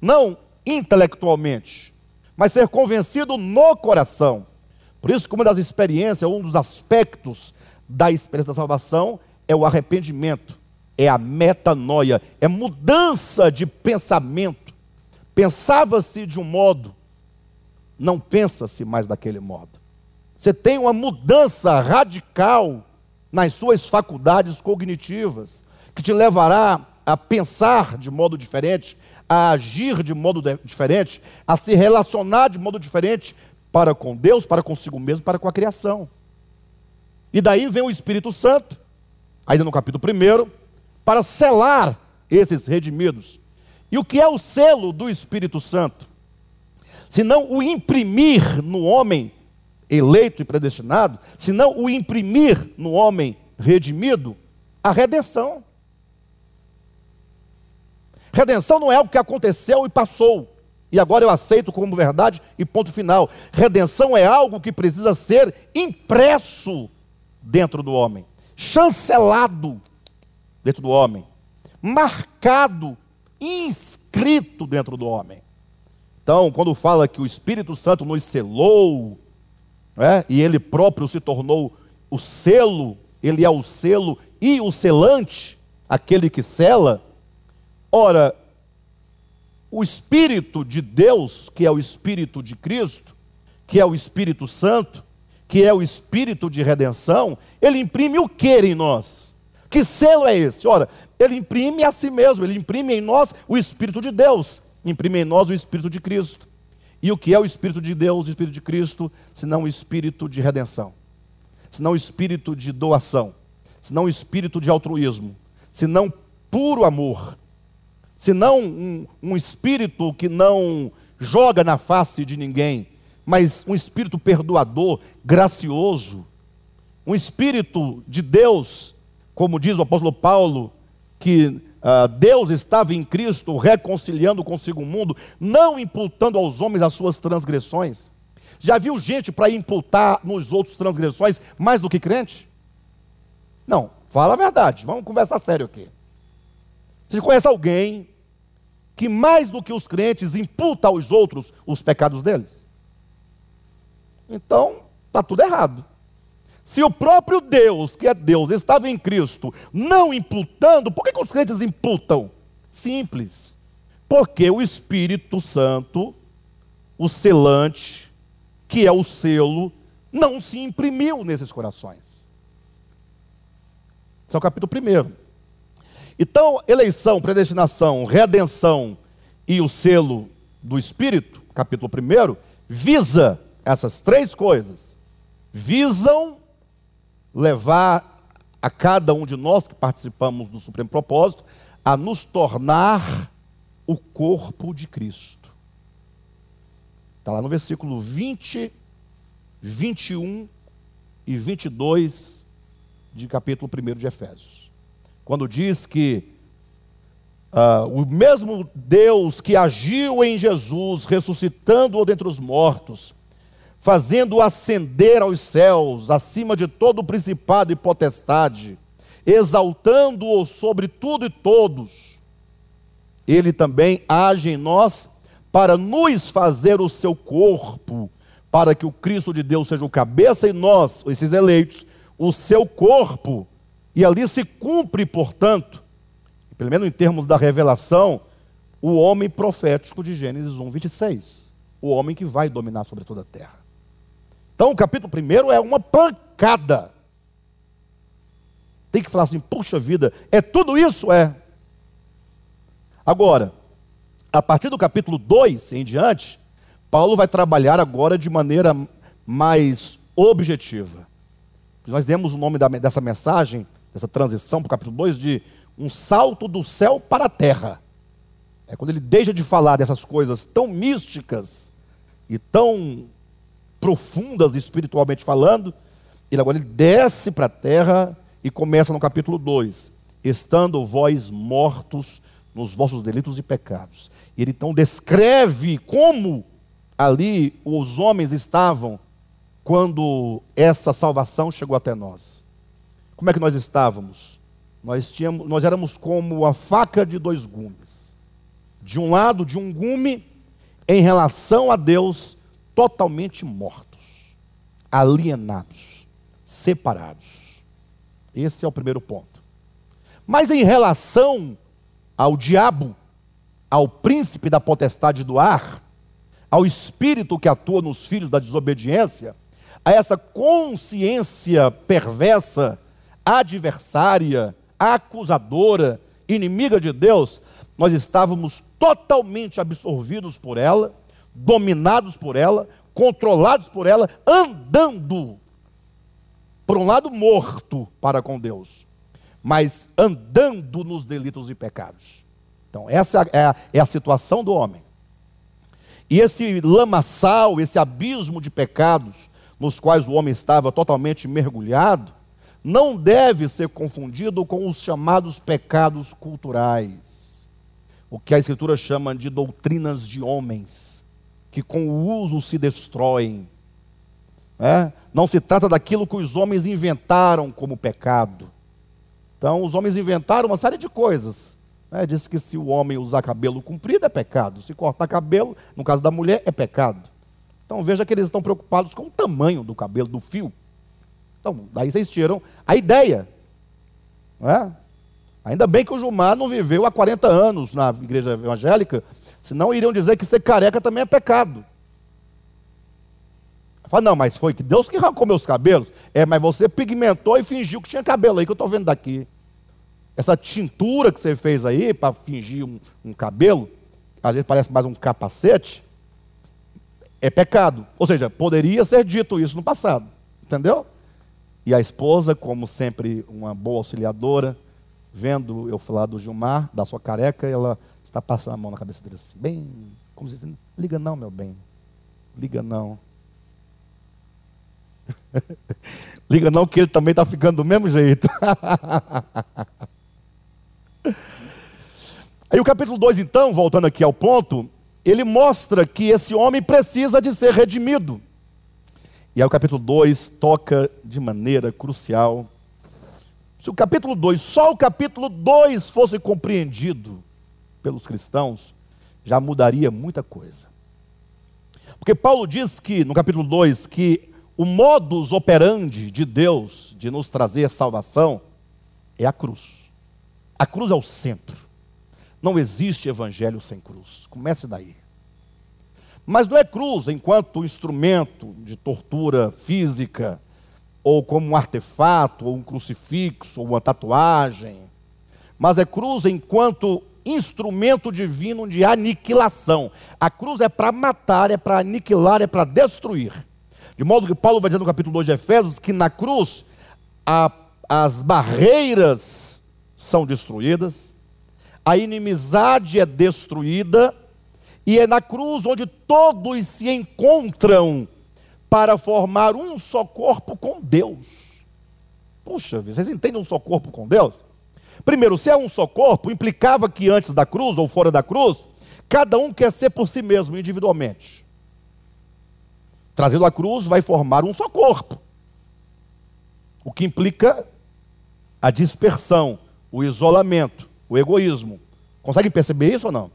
Não intelectualmente, mas ser convencido no coração. Por isso que uma das experiências, um dos aspectos da experiência da salvação é o arrependimento, é a metanoia, é mudança de pensamento. Pensava-se de um modo, não pensa-se mais daquele modo. Você tem uma mudança radical nas suas faculdades cognitivas, que te levará a pensar de modo diferente, a agir de modo diferente, a se relacionar de modo diferente para com Deus, para consigo mesmo, para com a criação. E daí vem o Espírito Santo, ainda no capítulo 1, para selar esses redimidos. E o que é o selo do Espírito Santo? Se não o imprimir no homem eleito e predestinado, se não o imprimir no homem redimido, a redenção. Redenção não é o que aconteceu e passou, e agora eu aceito como verdade e ponto final. Redenção é algo que precisa ser impresso dentro do homem, chancelado dentro do homem, marcado, inscrito dentro do homem. Então, quando fala que o Espírito Santo nos selou, é, e ele próprio se tornou o selo, ele é o selo e o selante, aquele que sela, Ora, o Espírito de Deus, que é o Espírito de Cristo, que é o Espírito Santo, que é o Espírito de redenção, ele imprime o que em nós? Que selo é esse? Ora, ele imprime a si mesmo, ele imprime em nós o Espírito de Deus, imprime em nós o Espírito de Cristo. E o que é o Espírito de Deus, o Espírito de Cristo, senão o Espírito de redenção, senão o Espírito de doação, senão o Espírito de altruísmo, senão puro amor, senão um, um espírito que não joga na face de ninguém, mas um espírito perdoador, gracioso, um espírito de Deus, como diz o apóstolo Paulo, que uh, Deus estava em Cristo reconciliando consigo o mundo, não imputando aos homens as suas transgressões. Já viu gente para imputar nos outros transgressões mais do que crente? Não, fala a verdade, vamos conversar sério aqui. Você conhece alguém que mais do que os crentes imputa aos outros os pecados deles? Então, está tudo errado. Se o próprio Deus, que é Deus, estava em Cristo, não imputando, por que, que os crentes imputam? Simples. Porque o Espírito Santo, o selante, que é o selo, não se imprimiu nesses corações. Esse é o capítulo 1. Então, eleição, predestinação, redenção e o selo do Espírito, capítulo 1, visa essas três coisas. Visam levar a cada um de nós que participamos do Supremo Propósito a nos tornar o corpo de Cristo. Está lá no versículo 20, 21 e 22 de capítulo 1 de Efésios quando diz que uh, o mesmo Deus que agiu em Jesus, ressuscitando-o dentre os mortos, fazendo-o ascender aos céus, acima de todo principado e potestade, exaltando-o sobre tudo e todos, ele também age em nós para nos fazer o seu corpo, para que o Cristo de Deus seja o cabeça e nós, esses eleitos, o seu corpo e ali se cumpre, portanto, pelo menos em termos da revelação, o homem profético de Gênesis 1, 26. O homem que vai dominar sobre toda a terra. Então, o capítulo 1 é uma pancada. Tem que falar assim, puxa vida, é tudo isso? É. Agora, a partir do capítulo 2 em diante, Paulo vai trabalhar agora de maneira mais objetiva. Nós demos o nome dessa mensagem, dessa transição para o capítulo 2, de um salto do céu para a terra. É quando ele deixa de falar dessas coisas tão místicas e tão profundas espiritualmente falando, ele agora ele desce para a terra e começa no capítulo 2: Estando vós mortos nos vossos delitos e pecados. Ele então descreve como ali os homens estavam quando essa salvação chegou até nós. Como é que nós estávamos? Nós, tínhamos, nós éramos como a faca de dois gumes. De um lado, de um gume, em relação a Deus, totalmente mortos, alienados, separados. Esse é o primeiro ponto. Mas em relação ao diabo, ao príncipe da potestade do ar, ao espírito que atua nos filhos da desobediência, a essa consciência perversa, adversária, acusadora, inimiga de Deus, nós estávamos totalmente absorvidos por ela, dominados por ela, controlados por ela, andando por um lado, morto para com Deus, mas andando nos delitos e pecados. Então, essa é a, é a situação do homem. E esse lamaçal, esse abismo de pecados, nos quais o homem estava totalmente mergulhado, não deve ser confundido com os chamados pecados culturais, o que a Escritura chama de doutrinas de homens, que com o uso se destroem, é? Não se trata daquilo que os homens inventaram como pecado. Então, os homens inventaram uma série de coisas. Né? Diz que se o homem usar cabelo comprido é pecado, se cortar cabelo, no caso da mulher, é pecado. Então, veja que eles estão preocupados com o tamanho do cabelo, do fio. Então, daí vocês tiram a ideia. É? Ainda bem que o Gilmar não viveu há 40 anos na igreja evangélica, senão iriam dizer que ser careca também é pecado. Fala, não, mas foi que Deus que arrancou meus cabelos. É, mas você pigmentou e fingiu que tinha cabelo aí, que eu estou vendo daqui. Essa tintura que você fez aí para fingir um, um cabelo, às vezes parece mais um capacete, é pecado. Ou seja, poderia ser dito isso no passado. Entendeu? E a esposa, como sempre, uma boa auxiliadora, vendo eu falar do Gilmar, da sua careca, ela está passando a mão na cabeça dele assim, bem, como se diz, liga não, meu bem, liga não. (laughs) Liga não que ele também está ficando do mesmo jeito. (laughs) Aí o capítulo 2, então, voltando aqui ao ponto, ele mostra que esse homem precisa de ser redimido. E aí o capítulo 2 toca de maneira crucial. Se o capítulo 2, só o capítulo 2 fosse compreendido pelos cristãos, já mudaria muita coisa. Porque Paulo diz que, no capítulo 2, que o modus operandi de Deus de nos trazer salvação é a cruz. A cruz é o centro. Não existe evangelho sem cruz. Comece daí. Mas não é cruz enquanto instrumento de tortura física, ou como um artefato, ou um crucifixo, ou uma tatuagem. Mas é cruz enquanto instrumento divino de aniquilação. A cruz é para matar, é para aniquilar, é para destruir. De modo que Paulo vai dizer no capítulo 2 de Efésios que na cruz a, as barreiras são destruídas, a inimizade é destruída, e é na cruz onde todos se encontram para formar um só corpo com Deus. Puxa, vocês entendem um só corpo com Deus? Primeiro, se é um só corpo, implicava que antes da cruz ou fora da cruz, cada um quer ser por si mesmo, individualmente trazido à cruz, vai formar um só corpo. O que implica a dispersão, o isolamento, o egoísmo. Conseguem perceber isso ou não?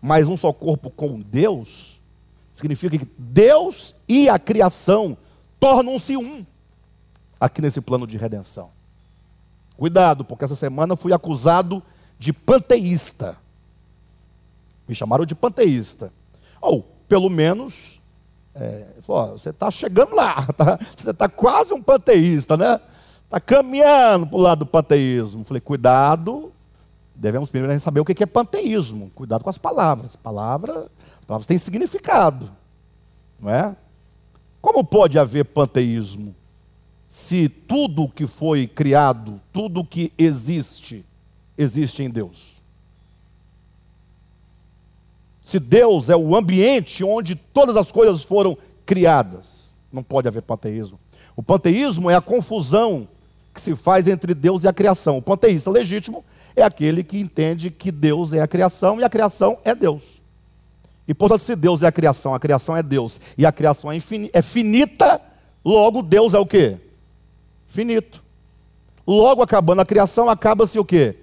Mas um só corpo com Deus significa que Deus e a criação tornam-se um aqui nesse plano de redenção. Cuidado, porque essa semana fui acusado de panteísta. Me chamaram de panteísta. Ou, pelo menos, é, falou, você está chegando lá, (laughs) tá, você está quase um panteísta, né? Está caminhando para o lado do panteísmo. Falei, cuidado, devemos primeiro saber o que é panteísmo. Cuidado com as palavras. Palavra, palavras têm significado, não é? Como pode haver panteísmo se tudo que foi criado, tudo que existe, existe em Deus? Se Deus é o ambiente onde todas as coisas foram criadas, não pode haver panteísmo. O panteísmo é a confusão que se faz entre Deus e a criação. O panteísta legítimo é aquele que entende que Deus é a criação e a criação é Deus. E portanto, se Deus é a criação, a criação é Deus, e a criação é, é finita, logo Deus é o quê? Finito. Logo acabando a criação, acaba-se o quê?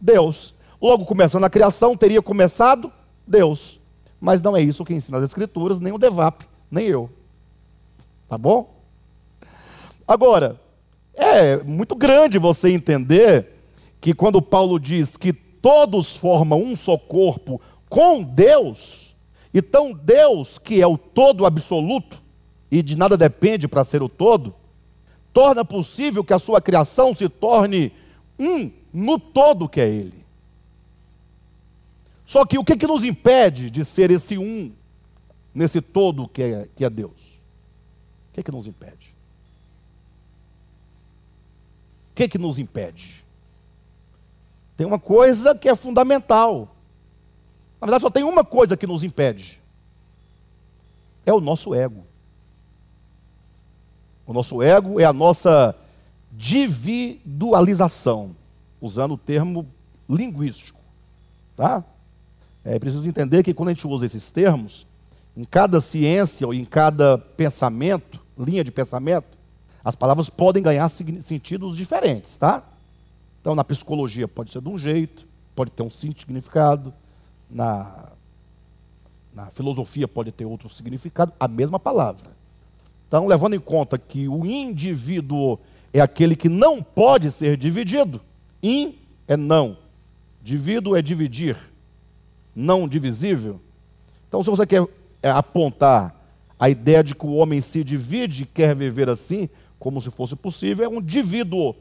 Deus. Logo começando a criação, teria começado Deus. Mas não é isso que ensina as Escrituras, nem o Devap, nem eu. Tá bom? Agora, é muito grande você entender que quando Paulo diz que todos formam um só corpo com Deus, então Deus, que é o todo absoluto e de nada depende para ser o todo, torna possível que a sua criação se torne um no todo que é Ele. Só que o que, que nos impede de ser esse um, nesse todo que é, que é Deus? O que, que nos impede? O que, que nos impede? Tem uma coisa que é fundamental. Na verdade, só tem uma coisa que nos impede: é o nosso ego. O nosso ego é a nossa individualização, usando o termo linguístico. Tá? É preciso entender que quando a gente usa esses termos, em cada ciência ou em cada pensamento, linha de pensamento, as palavras podem ganhar sentidos diferentes, tá? Então, na psicologia pode ser de um jeito, pode ter um significado, na, na filosofia pode ter outro significado, a mesma palavra. Então, levando em conta que o indivíduo é aquele que não pode ser dividido, in é não, divido é dividir não divisível. Então, se você quer é, apontar a ideia de que o homem se divide e quer viver assim, como se fosse possível, é um divíduo.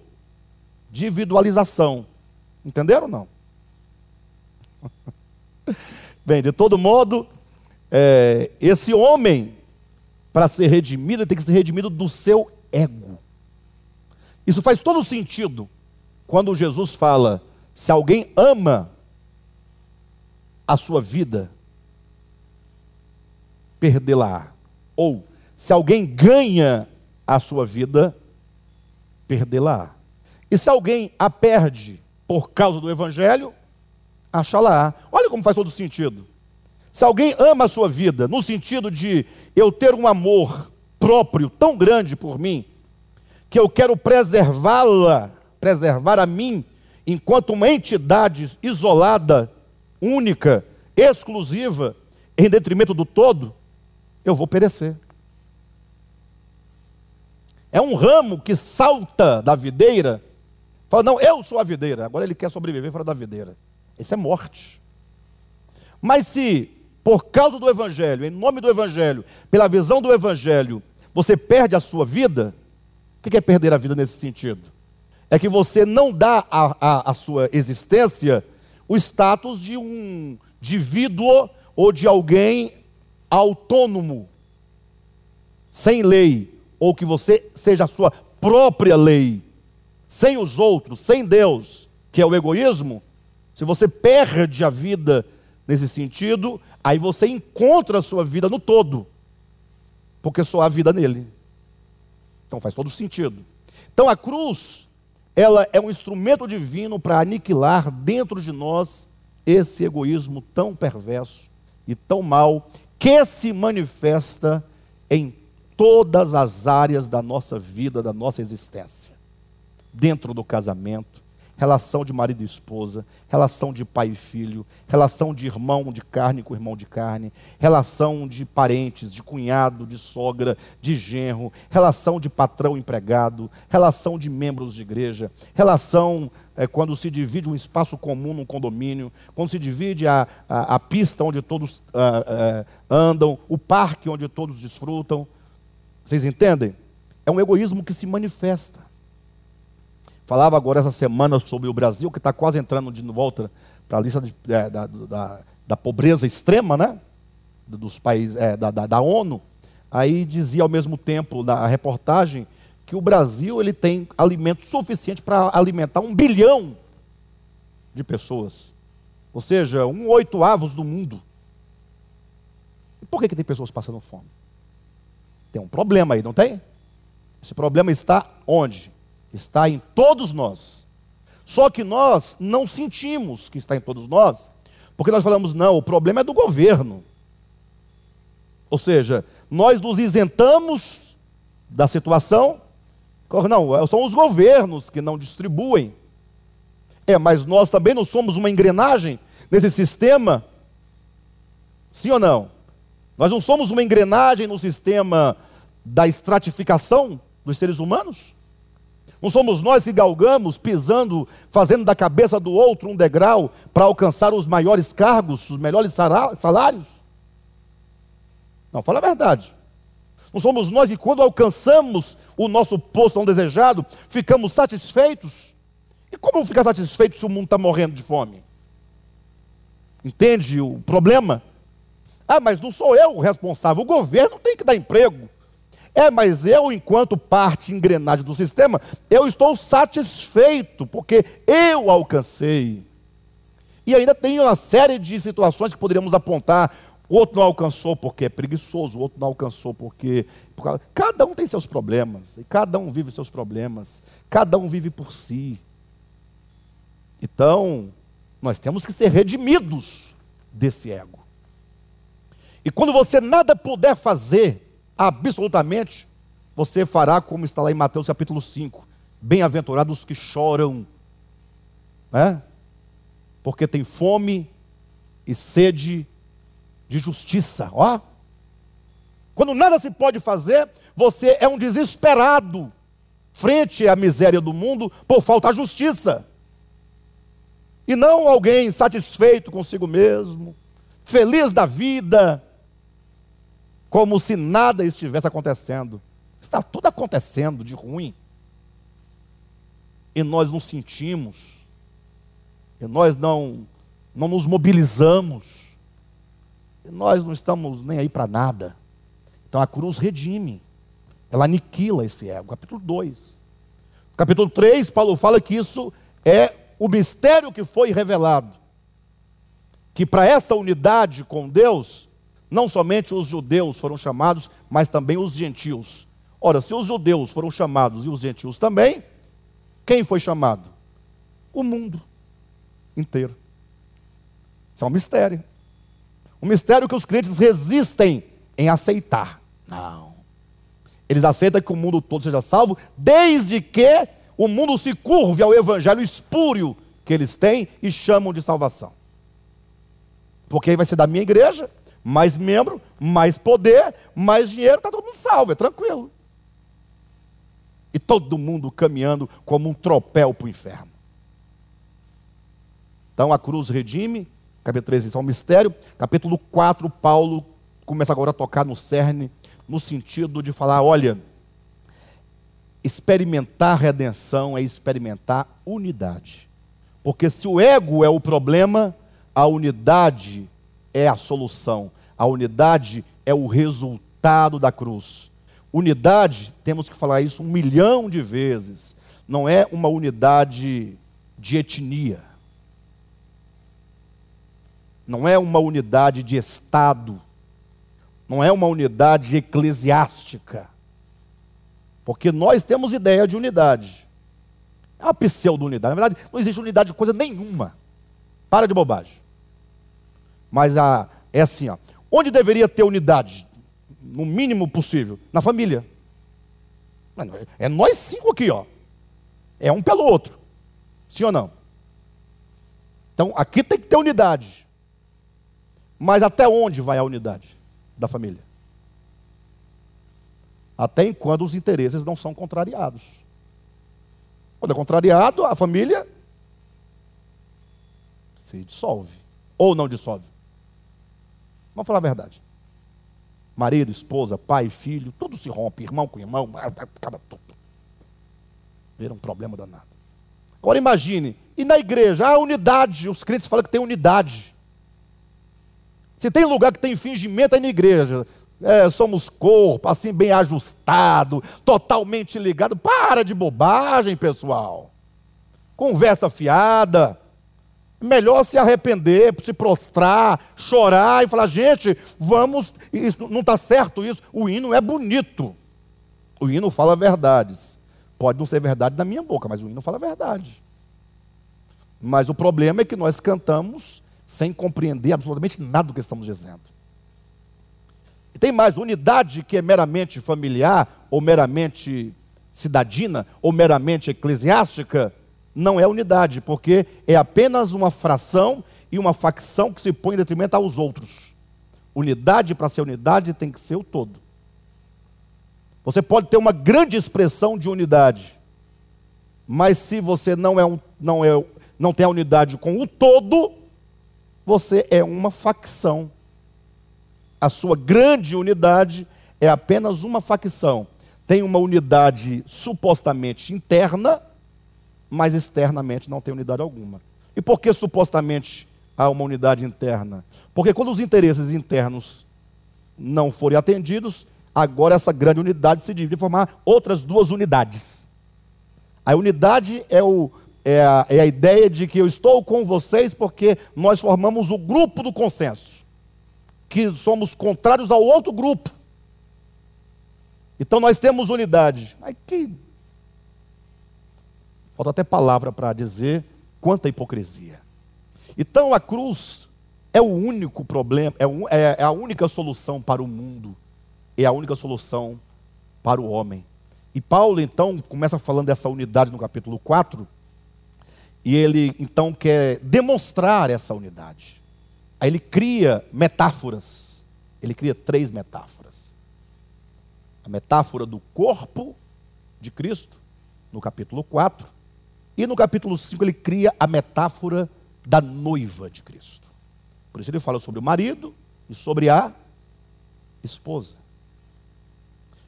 Individualização. Entenderam ou não? (laughs) Bem, de todo modo, é, esse homem, para ser redimido, ele tem que ser redimido do seu ego. Isso faz todo sentido quando Jesus fala: se alguém ama a sua vida, perdê-la. Ou, se alguém ganha a sua vida, perdê-la. E se alguém a perde por causa do Evangelho, acha-la. Olha como faz todo sentido. Se alguém ama a sua vida, no sentido de eu ter um amor próprio tão grande por mim, que eu quero preservá-la, preservar a mim, enquanto uma entidade isolada única, exclusiva, em detrimento do todo, eu vou perecer. É um ramo que salta da videira, fala, não, eu sou a videira, agora ele quer sobreviver fora da videira. Isso é morte. Mas se, por causa do Evangelho, em nome do Evangelho, pela visão do Evangelho, você perde a sua vida, o que é perder a vida nesse sentido? É que você não dá a sua existência o status de um indivíduo ou de alguém autônomo, sem lei, ou que você seja a sua própria lei, sem os outros, sem Deus, que é o egoísmo, se você perde a vida nesse sentido, aí você encontra a sua vida no todo, porque só há vida nele. Então faz todo sentido. Então a cruz ela é um instrumento divino para aniquilar dentro de nós esse egoísmo tão perverso e tão mal que se manifesta em todas as áreas da nossa vida, da nossa existência. Dentro do casamento, relação de marido e esposa, relação de pai e filho, relação de irmão de carne com irmão de carne, relação de parentes, de cunhado, de sogra, de genro, relação de patrão empregado, relação de membros de igreja, relação é, quando se divide um espaço comum num condomínio, quando se divide a, a, a pista onde todos uh, uh, andam, o parque onde todos desfrutam. Vocês entendem? É um egoísmo que se manifesta. Falava agora essa semana sobre o Brasil, que está quase entrando de volta para a lista de, é, da, da, da, pobreza extrema, né? Dos países, é, da, da, da ONU. Aí dizia ao mesmo tempo na reportagem que o Brasil ele tem alimento suficiente para alimentar um bilhão de pessoas. Ou seja, um oito avos do mundo. E por que, que tem pessoas passando fome? Tem um problema aí, não tem? Esse problema está onde? Está em todos nós. Só que nós não sentimos que está em todos nós, porque nós falamos, não, o problema é do governo. Ou seja, nós nos isentamos da situação, não, são os governos que não distribuem. É, mas nós também não somos uma engrenagem nesse sistema? Sim ou não? Nós não somos uma engrenagem no sistema da estratificação dos seres humanos? Não somos nós que galgamos, pisando, fazendo da cabeça do outro um degrau para alcançar os maiores cargos, os melhores salários? Não, fala a verdade. Não somos nós que, quando alcançamos o nosso posto não desejado, ficamos satisfeitos? E como ficar satisfeito se o mundo está morrendo de fome? Entende o problema? Ah, mas não sou eu o responsável, o governo tem que dar emprego. É, mas eu, enquanto parte engrenagem do sistema, eu estou satisfeito, porque eu alcancei. E ainda tem uma série de situações que poderíamos apontar. O outro não alcançou porque é preguiçoso, o outro não alcançou porque. Cada um tem seus problemas, e cada um vive seus problemas, cada um vive por si. Então, nós temos que ser redimidos desse ego. E quando você nada puder fazer absolutamente, você fará como está lá em Mateus capítulo 5. Bem-aventurados os que choram, né? porque tem fome e sede de justiça. Ó. Quando nada se pode fazer, você é um desesperado frente à miséria do mundo por falta de justiça. E não alguém satisfeito consigo mesmo, feliz da vida, como se nada estivesse acontecendo. Está tudo acontecendo de ruim. E nós não sentimos, e nós não, não nos mobilizamos, e nós não estamos nem aí para nada. Então a cruz redime, ela aniquila esse ego. Capítulo 2. Capítulo 3, Paulo fala que isso é o mistério que foi revelado. Que para essa unidade com Deus, não somente os judeus foram chamados, mas também os gentios. Ora, se os judeus foram chamados e os gentios também, quem foi chamado? O mundo inteiro. Isso é um mistério. Um mistério que os crentes resistem em aceitar. Não. Eles aceitam que o mundo todo seja salvo, desde que o mundo se curve ao evangelho espúrio que eles têm e chamam de salvação. Porque aí vai ser da minha igreja, mais membro, mais poder, mais dinheiro, está todo mundo salvo, é tranquilo. E todo mundo caminhando como um tropel para o inferno. Então a cruz redime, capítulo 13, isso é um mistério. Capítulo 4, Paulo começa agora a tocar no cerne, no sentido de falar: olha, experimentar redenção é experimentar unidade. Porque se o ego é o problema, a unidade é a solução. A unidade é o resultado da cruz. Unidade, temos que falar isso um milhão de vezes, não é uma unidade de etnia. Não é uma unidade de Estado. Não é uma unidade eclesiástica. Porque nós temos ideia de unidade. É uma pseudo-unidade. Na verdade, não existe unidade de coisa nenhuma. Para de bobagem. Mas a, é assim, ó. Onde deveria ter unidade? No mínimo possível. Na família. É nós cinco aqui, ó. É um pelo outro. Sim ou não? Então, aqui tem que ter unidade. Mas até onde vai a unidade da família? Até enquanto os interesses não são contrariados. Quando é contrariado, a família se dissolve. Ou não dissolve. Vamos falar a verdade. Marido, esposa, pai, filho, tudo se rompe, irmão com irmão, acaba tudo. Vira um problema danado. Agora imagine, e na igreja, a unidade, os crentes falam que tem unidade. Se tem lugar que tem fingimento, é na igreja. É, somos corpo, assim bem ajustado, totalmente ligado. Para de bobagem, pessoal. Conversa fiada. Melhor se arrepender, se prostrar, chorar e falar: gente, vamos, isso, não está certo isso. O hino é bonito. O hino fala verdades. Pode não ser verdade da minha boca, mas o hino fala verdade. Mas o problema é que nós cantamos sem compreender absolutamente nada do que estamos dizendo. E tem mais, unidade que é meramente familiar, ou meramente cidadina, ou meramente eclesiástica, não é unidade, porque é apenas uma fração e uma facção que se põe em detrimento aos outros. Unidade, para ser unidade, tem que ser o todo. Você pode ter uma grande expressão de unidade, mas se você não é um, não é, não tem a unidade com o todo, você é uma facção. A sua grande unidade é apenas uma facção. Tem uma unidade supostamente interna, mas externamente não tem unidade alguma. E por que supostamente há uma unidade interna? Porque quando os interesses internos não forem atendidos, agora essa grande unidade se divide em formar outras duas unidades. A unidade é o, é a, é a ideia de que eu estou com vocês porque nós formamos o grupo do consenso, que somos contrários ao outro grupo. Então nós temos unidade. Aí que. Falta até palavra para dizer quanta hipocrisia. Então a cruz é o único problema, é, é, é a única solução para o mundo, é a única solução para o homem. E Paulo então começa falando dessa unidade no capítulo 4, e ele então quer demonstrar essa unidade. Aí ele cria metáforas. Ele cria três metáforas. A metáfora do corpo de Cristo, no capítulo 4. E no capítulo 5 ele cria a metáfora da noiva de Cristo. Por isso ele fala sobre o marido e sobre a esposa.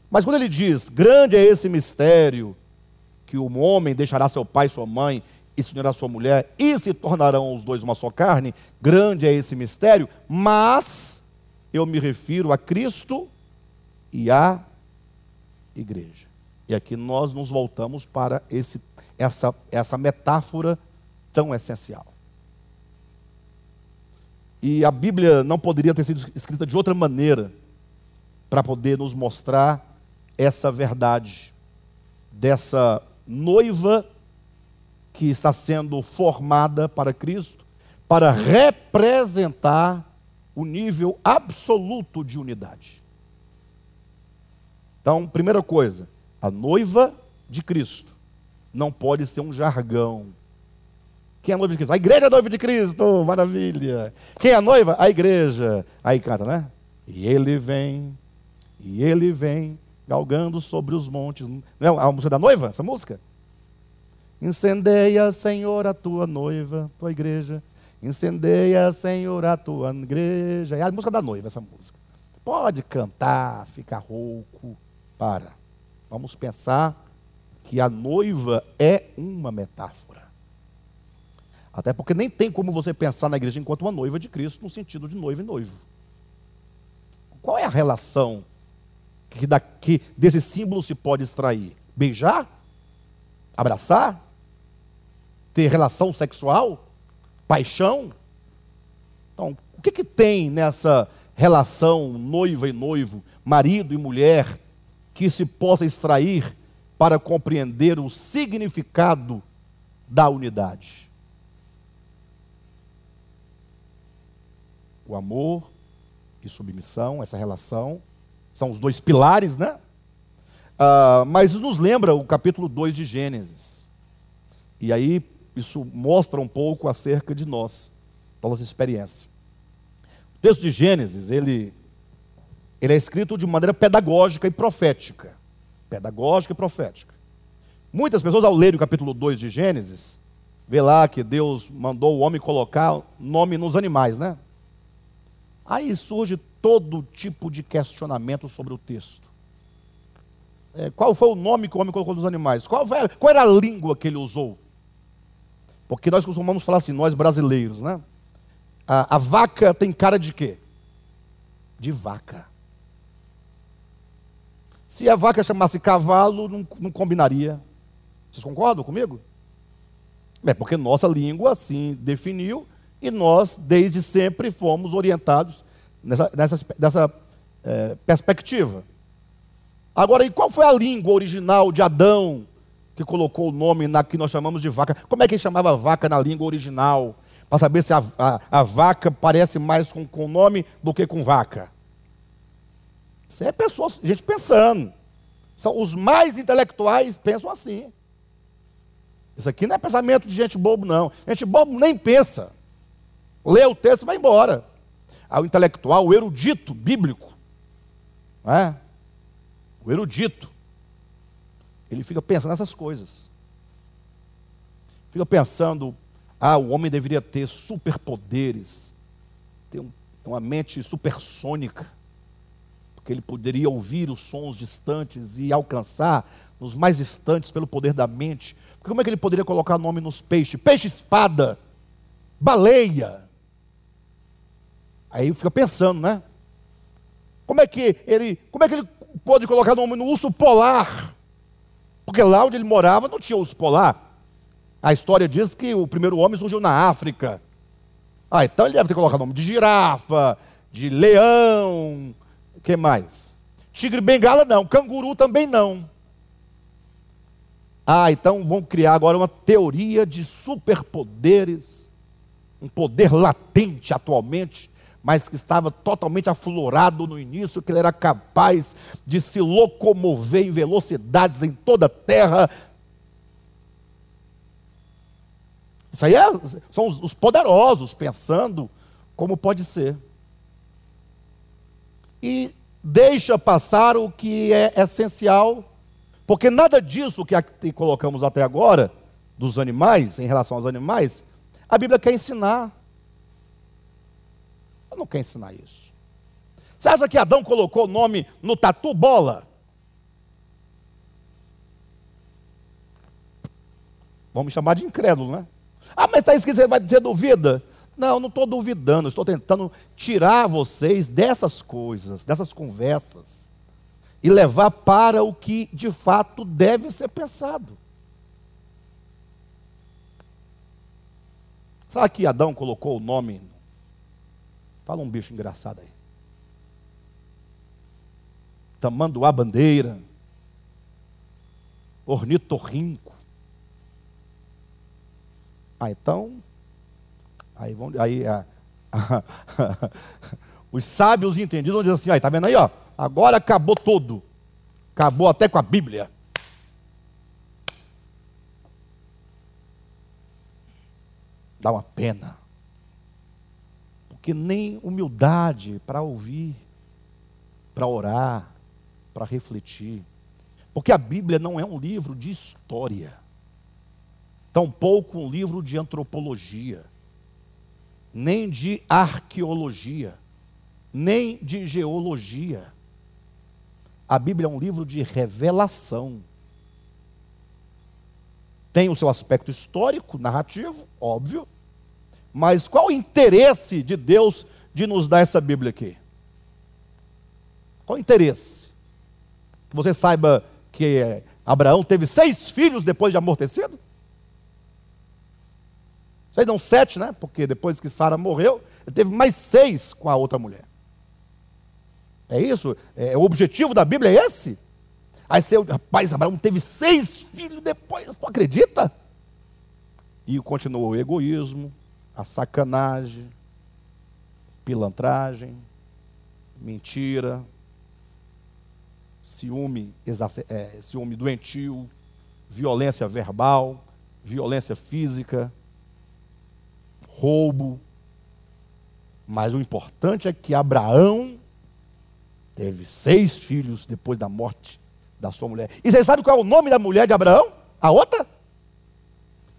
Mas quando ele diz, grande é esse mistério, que o homem deixará seu pai e sua mãe e se unirá sua mulher, e se tornarão os dois uma só carne. Grande é esse mistério, mas eu me refiro a Cristo e à igreja. E aqui nós nos voltamos para esse, essa, essa metáfora tão essencial. E a Bíblia não poderia ter sido escrita de outra maneira para poder nos mostrar essa verdade dessa noiva que está sendo formada para Cristo, para representar o nível absoluto de unidade. Então, primeira coisa, a noiva de Cristo não pode ser um jargão. Quem é noiva de Cristo? A igreja é noiva de Cristo, maravilha. Quem é noiva? A igreja. Aí canta, né? E ele vem, e ele vem, galgando sobre os montes. Não é a música da noiva, essa música? Incendeia, Senhor, a tua noiva, tua igreja. Incendeia, Senhor, a tua igreja. É a música da noiva, essa música. Pode cantar, ficar rouco. Para. Vamos pensar que a noiva é uma metáfora. Até porque nem tem como você pensar na igreja enquanto uma noiva de Cristo, no sentido de noivo e noivo. Qual é a relação que, daqui, desse símbolo se pode extrair? Beijar? Abraçar? ter relação sexual, paixão. Então, o que, que tem nessa relação noiva e noivo, marido e mulher, que se possa extrair para compreender o significado da unidade? O amor e submissão, essa relação, são os dois pilares, né? Uh, mas nos lembra o capítulo 2 de Gênesis. E aí isso mostra um pouco acerca de nós, da nossa experiência. O texto de Gênesis, ele, ele é escrito de maneira pedagógica e profética. Pedagógica e profética. Muitas pessoas, ao lerem o capítulo 2 de Gênesis, vê lá que Deus mandou o homem colocar nome nos animais, né? Aí surge todo tipo de questionamento sobre o texto. É, qual foi o nome que o homem colocou nos animais? Qual, foi, qual era a língua que ele usou? Porque nós costumamos falar assim, nós brasileiros, né? A, a vaca tem cara de quê? De vaca. Se a vaca chamasse cavalo, não, não combinaria. Vocês concordam comigo? É porque nossa língua assim definiu e nós, desde sempre, fomos orientados nessa, nessa, nessa é, perspectiva. Agora, e qual foi a língua original de Adão que colocou o nome na que nós chamamos de vaca? Como é que ele chamava vaca na língua original? Para saber se a, a, a vaca parece mais com o nome do que com vaca. Isso é pessoas, gente pensando. São os mais intelectuais pensam assim. Isso aqui não é pensamento de gente bobo, não. Gente bobo nem pensa. Lê o texto e vai embora. Aí o intelectual, o erudito bíblico, é? o erudito, ele fica pensando nessas coisas. Fica pensando, ah, o homem deveria ter superpoderes, ter um, uma mente supersônica, porque ele poderia ouvir os sons distantes e alcançar nos mais distantes pelo poder da mente como é que ele poderia colocar nome nos peixes? Peixe-espada, baleia. Aí fica pensando, né? Como é que ele, como é que ele pode colocar nome no urso polar? Porque lá onde ele morava não tinha urso polar. A história diz que o primeiro homem surgiu na África. Ah, então ele deve ter colocado nome de girafa, de leão, o que mais? Tigre bengala não, canguru também não. Ah, então vamos criar agora uma teoria de superpoderes, um poder latente atualmente, mas que estava totalmente aflorado no início, que ele era capaz de se locomover em velocidades em toda a terra. Isso aí é, são os poderosos pensando como pode ser. E deixa passar o que é essencial porque nada disso que colocamos até agora, dos animais, em relação aos animais, a Bíblia quer ensinar. Ela não quer ensinar isso. Você acha que Adão colocou o nome no tatu bola? Vamos chamar de incrédulo, né? Ah, mas está escrito, vai ter duvida? Não, não estou duvidando, estou tentando tirar vocês dessas coisas, dessas conversas e levar para o que de fato deve ser pensado. Sabe que Adão colocou o nome? Fala um bicho engraçado aí. Tamanduá bandeira. Ornitorrinco. Ah, então. Aí vão. Aí, a, (laughs) a, os sábios entendidos vão dizer assim: está vendo aí, ó? Agora acabou tudo. Acabou até com a Bíblia. Dá uma pena. Porque nem humildade para ouvir, para orar, para refletir. Porque a Bíblia não é um livro de história, tampouco um livro de antropologia, nem de arqueologia, nem de geologia. A Bíblia é um livro de revelação. Tem o seu aspecto histórico, narrativo, óbvio. Mas qual o interesse de Deus de nos dar essa Bíblia aqui? Qual o interesse? Que você saiba que Abraão teve seis filhos depois de amortecido? Seis não, sete, né? Porque depois que Sara morreu, ele teve mais seis com a outra mulher. É isso? É, o objetivo da Bíblia é esse? Aí você, rapaz, Abraão teve seis filhos depois, tu acredita? E continuou o egoísmo, a sacanagem, pilantragem, mentira, ciúme, é, ciúme doentio, violência verbal, violência física, roubo. Mas o importante é que Abraão teve seis filhos depois da morte da sua mulher. E vocês sabem qual é o nome da mulher de Abraão? A outra?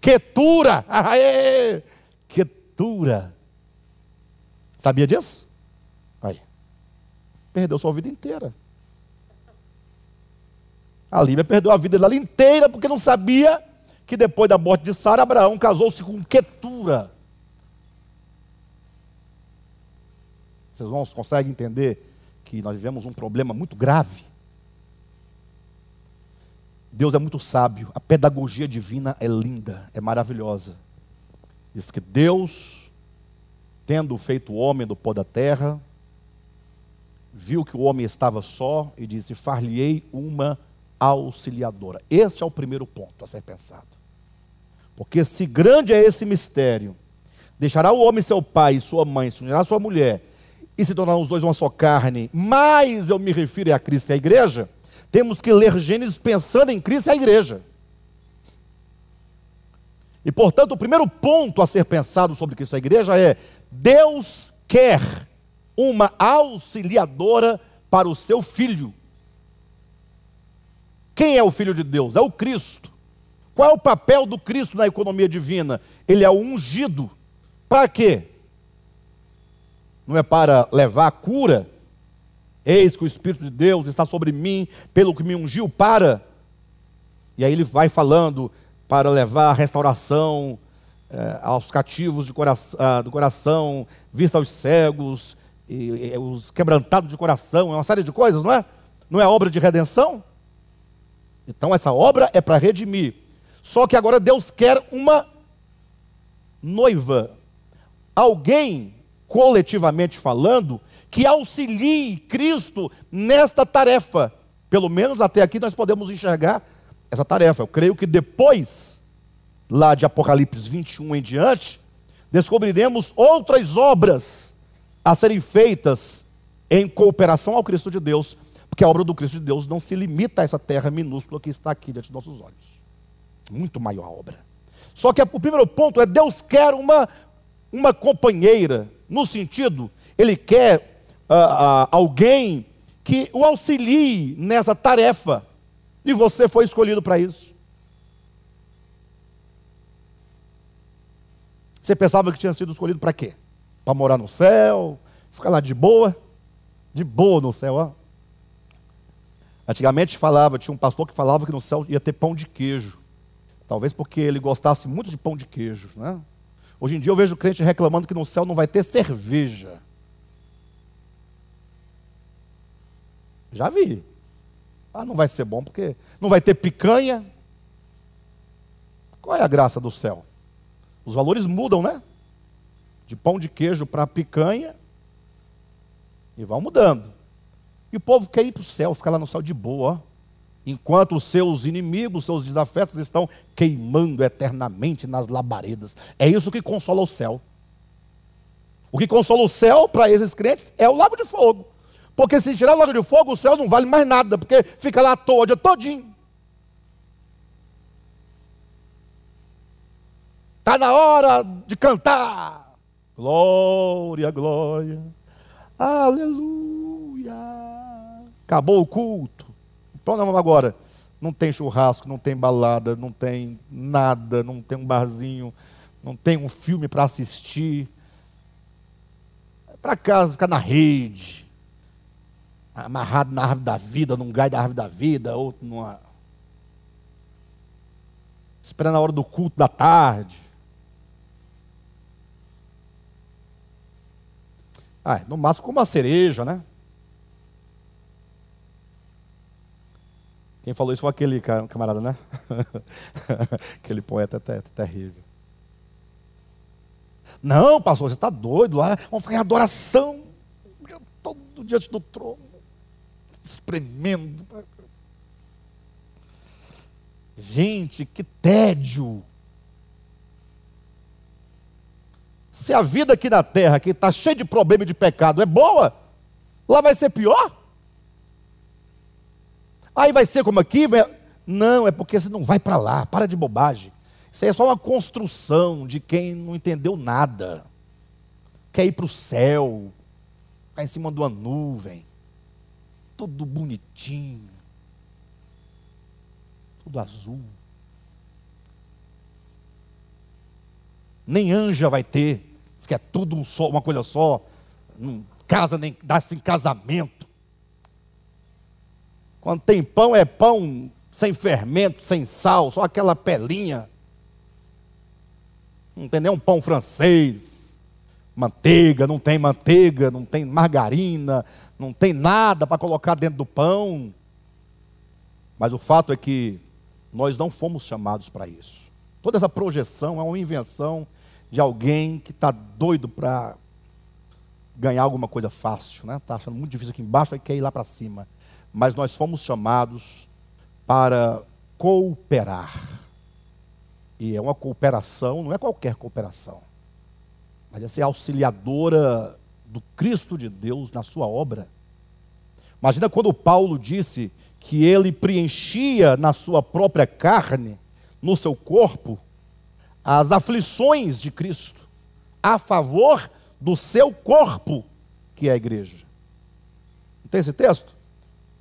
Quetura. (laughs) Aê! Quetura. Sabia disso? Aí. Perdeu sua vida inteira. A Líbia perdeu a vida dela inteira porque não sabia que depois da morte de Sara, Abraão casou-se com Quetura. Vocês irmãos conseguem entender que nós vivemos um problema muito grave? Deus é muito sábio, a pedagogia divina é linda, é maravilhosa. Diz que Deus, tendo feito o homem do pó da terra, viu que o homem estava só e disse: Far-lhe-ei uma auxiliadora. Esse é o primeiro ponto a ser pensado. Porque se grande é esse mistério, deixará o homem seu pai e sua mãe, se unirá sua mulher, e se tornarão os dois uma só carne, mas eu me refiro a Cristo e à igreja, temos que ler Gênesis pensando em Cristo e a igreja. E portanto, o primeiro ponto a ser pensado sobre Cristo e a igreja é: Deus quer uma auxiliadora para o seu filho. Quem é o Filho de Deus? É o Cristo. Qual é o papel do Cristo na economia divina? Ele é o ungido. Para quê? Não é para levar a cura? Eis que o Espírito de Deus está sobre mim, pelo que me ungiu para. E aí ele vai falando para levar a restauração eh, aos cativos ah, do coração, vista aos cegos, e, e, os quebrantados de coração, é uma série de coisas, não é? Não é obra de redenção? Então essa obra é para redimir. Só que agora Deus quer uma noiva. Alguém, coletivamente falando, que auxilie Cristo nesta tarefa. Pelo menos até aqui nós podemos enxergar essa tarefa. Eu creio que depois, lá de Apocalipse 21 em diante, descobriremos outras obras a serem feitas em cooperação ao Cristo de Deus porque a obra do Cristo de Deus não se limita a essa terra minúscula que está aqui diante dos nossos olhos. Muito maior a obra. Só que o primeiro ponto é Deus quer uma, uma companheira, no sentido, Ele quer uh, uh, alguém que o auxilie nessa tarefa. E você foi escolhido para isso. Você pensava que tinha sido escolhido para quê? Para morar no céu, ficar lá de boa, de boa no céu, ó. Antigamente falava, tinha um pastor que falava que no céu ia ter pão de queijo. Talvez porque ele gostasse muito de pão de queijo. Né? Hoje em dia eu vejo crente reclamando que no céu não vai ter cerveja. Já vi. Ah, não vai ser bom porque não vai ter picanha. Qual é a graça do céu? Os valores mudam, né? De pão de queijo para picanha e vão mudando. E o povo quer ir para o céu, ficar lá no céu de boa, enquanto os seus inimigos, seus desafetos estão queimando eternamente nas labaredas. É isso que consola o céu. O que consola o céu para esses crentes é o lago de fogo. Porque se tirar o lago de fogo, o céu não vale mais nada, porque fica lá à toa, o todinho. Está na hora de cantar. Glória, glória. Aleluia. Acabou o culto. Então agora. Não tem churrasco, não tem balada, não tem nada, não tem um barzinho, não tem um filme para assistir. É para casa, ficar na rede, amarrado na árvore da vida, num gai da árvore da vida, outro numa. Esperando a hora do culto da tarde. Ah, no máximo com uma cereja, né? Quem falou isso foi aquele camarada, né? (laughs) aquele poeta terrível. Não, pastor, você está doido lá. Vamos ficar em adoração. Todo diante do trono. Espremendo. Gente, que tédio. Se a vida aqui na terra, que está cheia de problema e de pecado, é boa, lá vai ser pior? Aí vai ser como aqui? Não, é porque você não vai para lá, para de bobagem. Isso aí é só uma construção de quem não entendeu nada. Quer ir para o céu, ficar em cima de uma nuvem, tudo bonitinho, tudo azul. Nem anja vai ter, diz que é tudo um só, uma coisa só, não casa nem dá-se em casamento. Quando tem pão, é pão sem fermento, sem sal, só aquela pelinha. Não tem nem um pão francês. Manteiga, não tem manteiga, não tem margarina, não tem nada para colocar dentro do pão. Mas o fato é que nós não fomos chamados para isso. Toda essa projeção é uma invenção de alguém que está doido para ganhar alguma coisa fácil, né? Está achando muito difícil aqui embaixo, aí quer ir lá para cima. Mas nós fomos chamados para cooperar. E é uma cooperação, não é qualquer cooperação, mas é ser auxiliadora do Cristo de Deus na sua obra. Imagina quando Paulo disse que ele preenchia na sua própria carne, no seu corpo, as aflições de Cristo, a favor do seu corpo, que é a igreja. Não tem esse texto?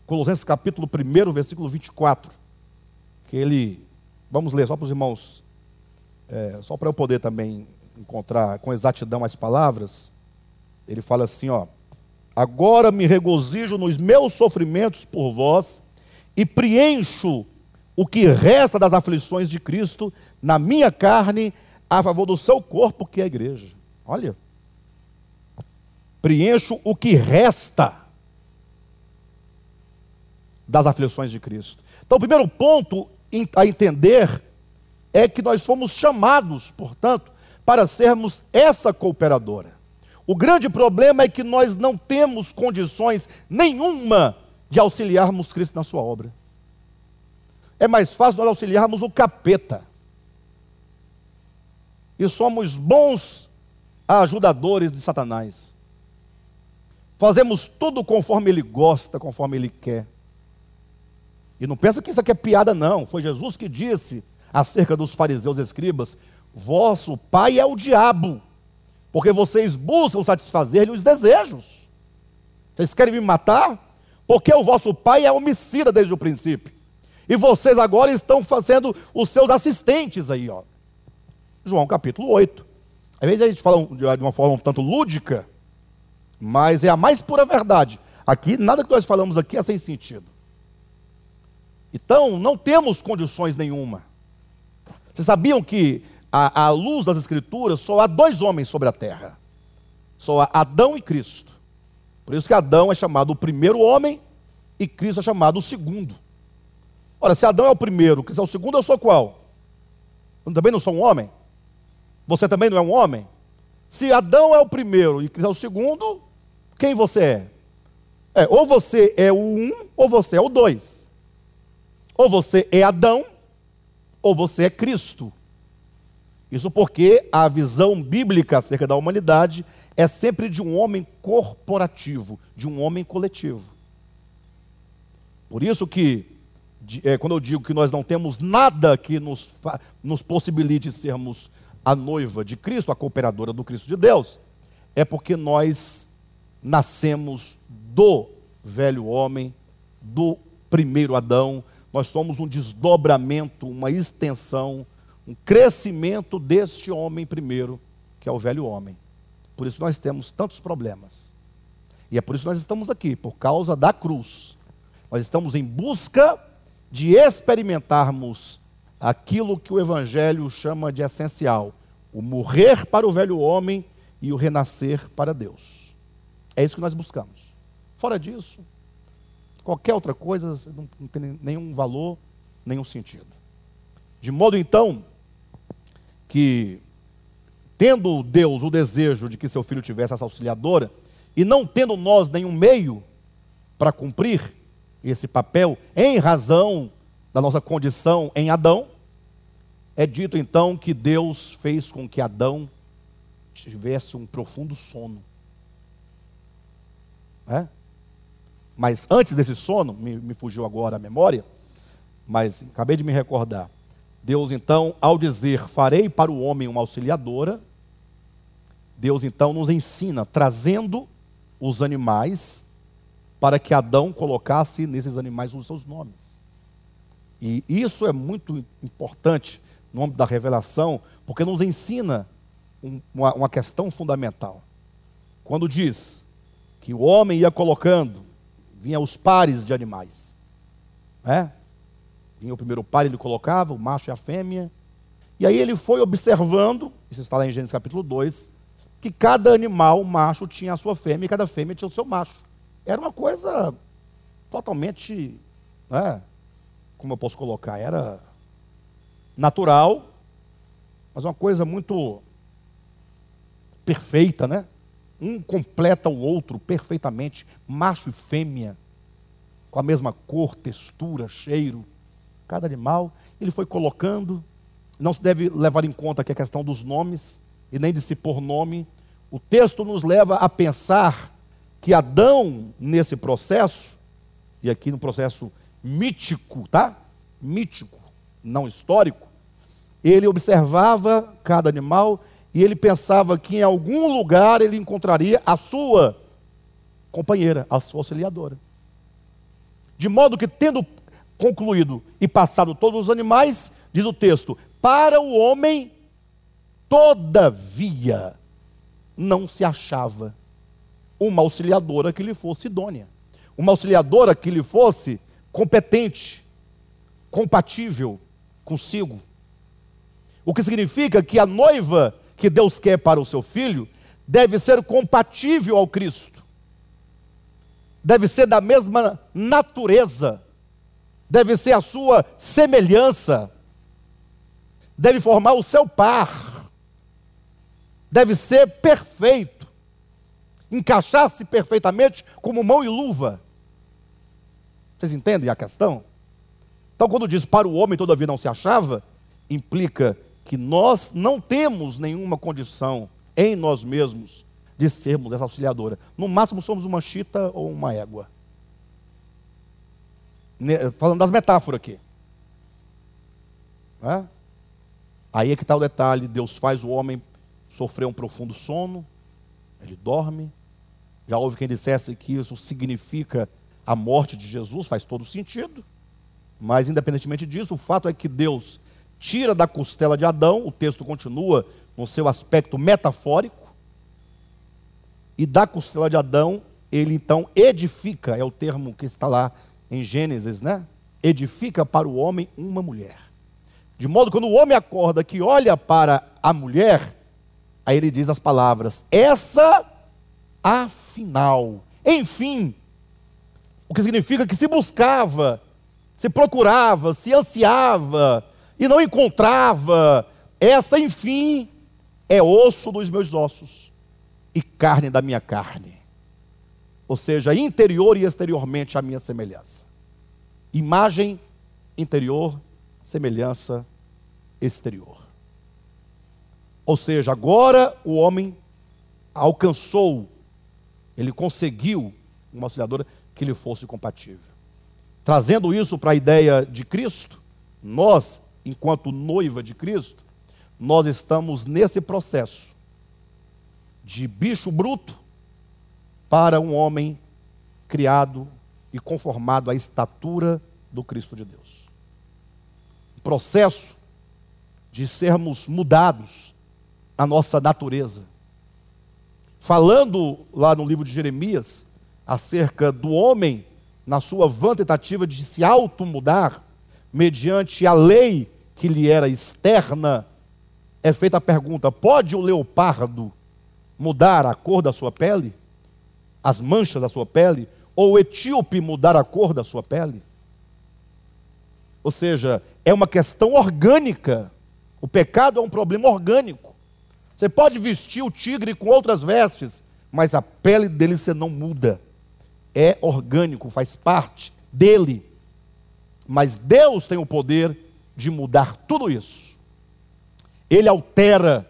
Colossenses capítulo 1, versículo 24. Que ele. Vamos ler só para os irmãos, é, só para eu poder também encontrar com exatidão as palavras. Ele fala assim: ó. Agora me regozijo nos meus sofrimentos por vós e preencho o que resta das aflições de Cristo na minha carne a favor do seu corpo, que é a igreja. Olha preencho o que resta das aflições de Cristo. Então, o primeiro ponto a entender é que nós fomos chamados, portanto, para sermos essa cooperadora. O grande problema é que nós não temos condições nenhuma de auxiliarmos Cristo na sua obra. É mais fácil nós auxiliarmos o capeta. E somos bons ajudadores de Satanás. Fazemos tudo conforme ele gosta, conforme ele quer. E não pensa que isso aqui é piada, não. Foi Jesus que disse acerca dos fariseus e escribas: Vosso pai é o diabo, porque vocês buscam satisfazer-lhe os desejos. Vocês querem me matar? Porque o vosso pai é homicida desde o princípio. E vocês agora estão fazendo os seus assistentes aí, ó. João capítulo 8. Às vezes a gente fala de uma forma um tanto lúdica, mas é a mais pura verdade. Aqui, nada que nós falamos aqui é sem sentido. Então, não temos condições nenhuma. Vocês sabiam que, à, luz das Escrituras, só há dois homens sobre a terra: só há Adão e Cristo. Por isso que Adão é chamado o primeiro homem e Cristo é chamado o segundo. Ora, se Adão é o primeiro, Cristo é o segundo, eu sou qual? Eu também não sou um homem? Você também não é um homem? Se Adão é o primeiro e Cristo é o segundo, quem você é? é? Ou você é o um, ou você é o dois. Ou você é Adão, ou você é Cristo. Isso porque a visão bíblica acerca da humanidade é sempre de um homem corporativo, de um homem coletivo. Por isso que, é, quando eu digo que nós não temos nada que nos, nos possibilite sermos a noiva de Cristo, a cooperadora do Cristo de Deus, é porque nós nascemos do velho homem, do primeiro Adão, nós somos um desdobramento, uma extensão, um crescimento deste homem primeiro, que é o velho homem. Por isso nós temos tantos problemas. E é por isso nós estamos aqui, por causa da cruz. Nós estamos em busca de experimentarmos aquilo que o Evangelho chama de essencial: o morrer para o velho homem e o renascer para Deus. É isso que nós buscamos. Fora disso, qualquer outra coisa não tem nenhum valor, nenhum sentido. De modo então que, tendo Deus o desejo de que seu filho tivesse essa auxiliadora, e não tendo nós nenhum meio para cumprir esse papel, em razão da nossa condição em Adão, é dito então que Deus fez com que Adão tivesse um profundo sono. É? Mas antes desse sono, me, me fugiu agora a memória, mas acabei de me recordar. Deus então, ao dizer, farei para o homem uma auxiliadora, Deus então nos ensina, trazendo os animais, para que Adão colocasse nesses animais os seus nomes. E isso é muito importante no âmbito da revelação, porque nos ensina uma, uma questão fundamental. Quando diz que o homem ia colocando, vinha os pares de animais. Né? Vinha o primeiro par, ele colocava, o macho e a fêmea. E aí ele foi observando, isso está lá em Gênesis capítulo 2, que cada animal macho tinha a sua fêmea e cada fêmea tinha o seu macho. Era uma coisa totalmente, né, como eu posso colocar, era natural, mas uma coisa muito perfeita, né? Um completa o outro perfeitamente, macho e fêmea, com a mesma cor, textura, cheiro, cada animal. Ele foi colocando. Não se deve levar em conta aqui a questão dos nomes e nem de se pôr nome. O texto nos leva a pensar que Adão, nesse processo, e aqui no processo mítico, tá? Mítico, não histórico, ele observava cada animal e ele pensava que em algum lugar ele encontraria a sua companheira, a sua auxiliadora. De modo que, tendo concluído e passado todos os animais, diz o texto: para o homem, todavia, não se achava uma auxiliadora que lhe fosse idônea, uma auxiliadora que lhe fosse competente, compatível consigo. O que significa que a noiva que Deus quer para o seu filho deve ser compatível ao Cristo, deve ser da mesma natureza, deve ser a sua semelhança, deve formar o seu par, deve ser perfeito, encaixar-se perfeitamente como mão e luva. Vocês entendem a questão? Então, quando diz para o homem todavia não se achava, implica que nós não temos nenhuma condição em nós mesmos de sermos essa auxiliadora. No máximo somos uma chita ou uma égua. Falando das metáforas aqui. É? Aí é que está o detalhe: Deus faz o homem sofrer um profundo sono, ele dorme. Já houve quem dissesse que isso significa a morte de Jesus, faz todo sentido. Mas, independentemente disso, o fato é que Deus tira da costela de Adão, o texto continua no seu aspecto metafórico, e da costela de Adão, ele então edifica, é o termo que está lá em Gênesis, né? Edifica para o homem uma mulher. De modo que quando o homem acorda que olha para a mulher, aí ele diz as palavras: essa afinal, enfim, o que significa que se buscava, se procurava, se ansiava, e não encontrava, essa, enfim, é osso dos meus ossos e carne da minha carne. Ou seja, interior e exteriormente a minha semelhança. Imagem interior, semelhança exterior. Ou seja, agora o homem alcançou, ele conseguiu uma auxiliadora que lhe fosse compatível. Trazendo isso para a ideia de Cristo, nós enquanto noiva de Cristo, nós estamos nesse processo de bicho bruto para um homem criado e conformado à estatura do Cristo de Deus. Um processo de sermos mudados na nossa natureza. Falando lá no livro de Jeremias acerca do homem na sua vã tentativa de se auto-mudar mediante a lei que lhe era externa, é feita a pergunta: pode o leopardo mudar a cor da sua pele? As manchas da sua pele? Ou o etíope mudar a cor da sua pele? Ou seja, é uma questão orgânica. O pecado é um problema orgânico. Você pode vestir o tigre com outras vestes, mas a pele dele você não muda. É orgânico, faz parte dele. Mas Deus tem o poder de mudar tudo isso. Ele altera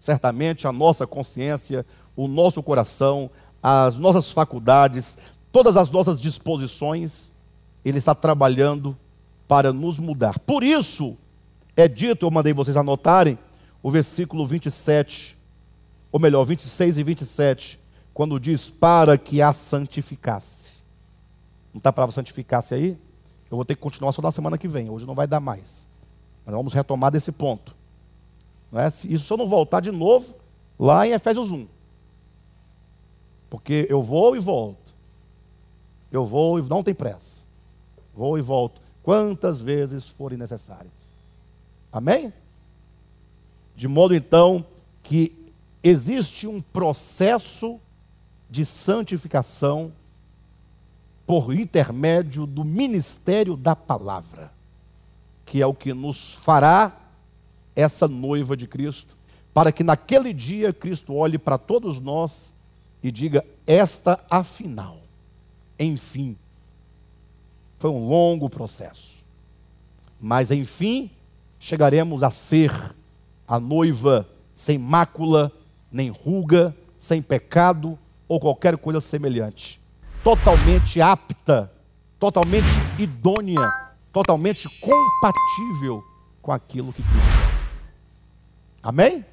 certamente a nossa consciência, o nosso coração, as nossas faculdades, todas as nossas disposições. Ele está trabalhando para nos mudar. Por isso é dito, eu mandei vocês anotarem, o versículo 27, ou melhor, 26 e 27, quando diz para que a santificasse. Não está a palavra santificasse aí? Eu vou ter que continuar só na semana que vem, hoje não vai dar mais. Mas vamos retomar desse ponto. Não é? Isso se eu não voltar de novo lá em Efésios 1. Porque eu vou e volto. Eu vou e não tem pressa. Vou e volto. Quantas vezes forem necessárias. Amém? De modo então que existe um processo de santificação por intermédio do ministério da palavra, que é o que nos fará essa noiva de Cristo, para que naquele dia Cristo olhe para todos nós e diga: Esta afinal, enfim, foi um longo processo, mas enfim chegaremos a ser a noiva sem mácula, nem ruga, sem pecado ou qualquer coisa semelhante, totalmente apta, totalmente idônea, totalmente compatível com aquilo que Cristo Amém?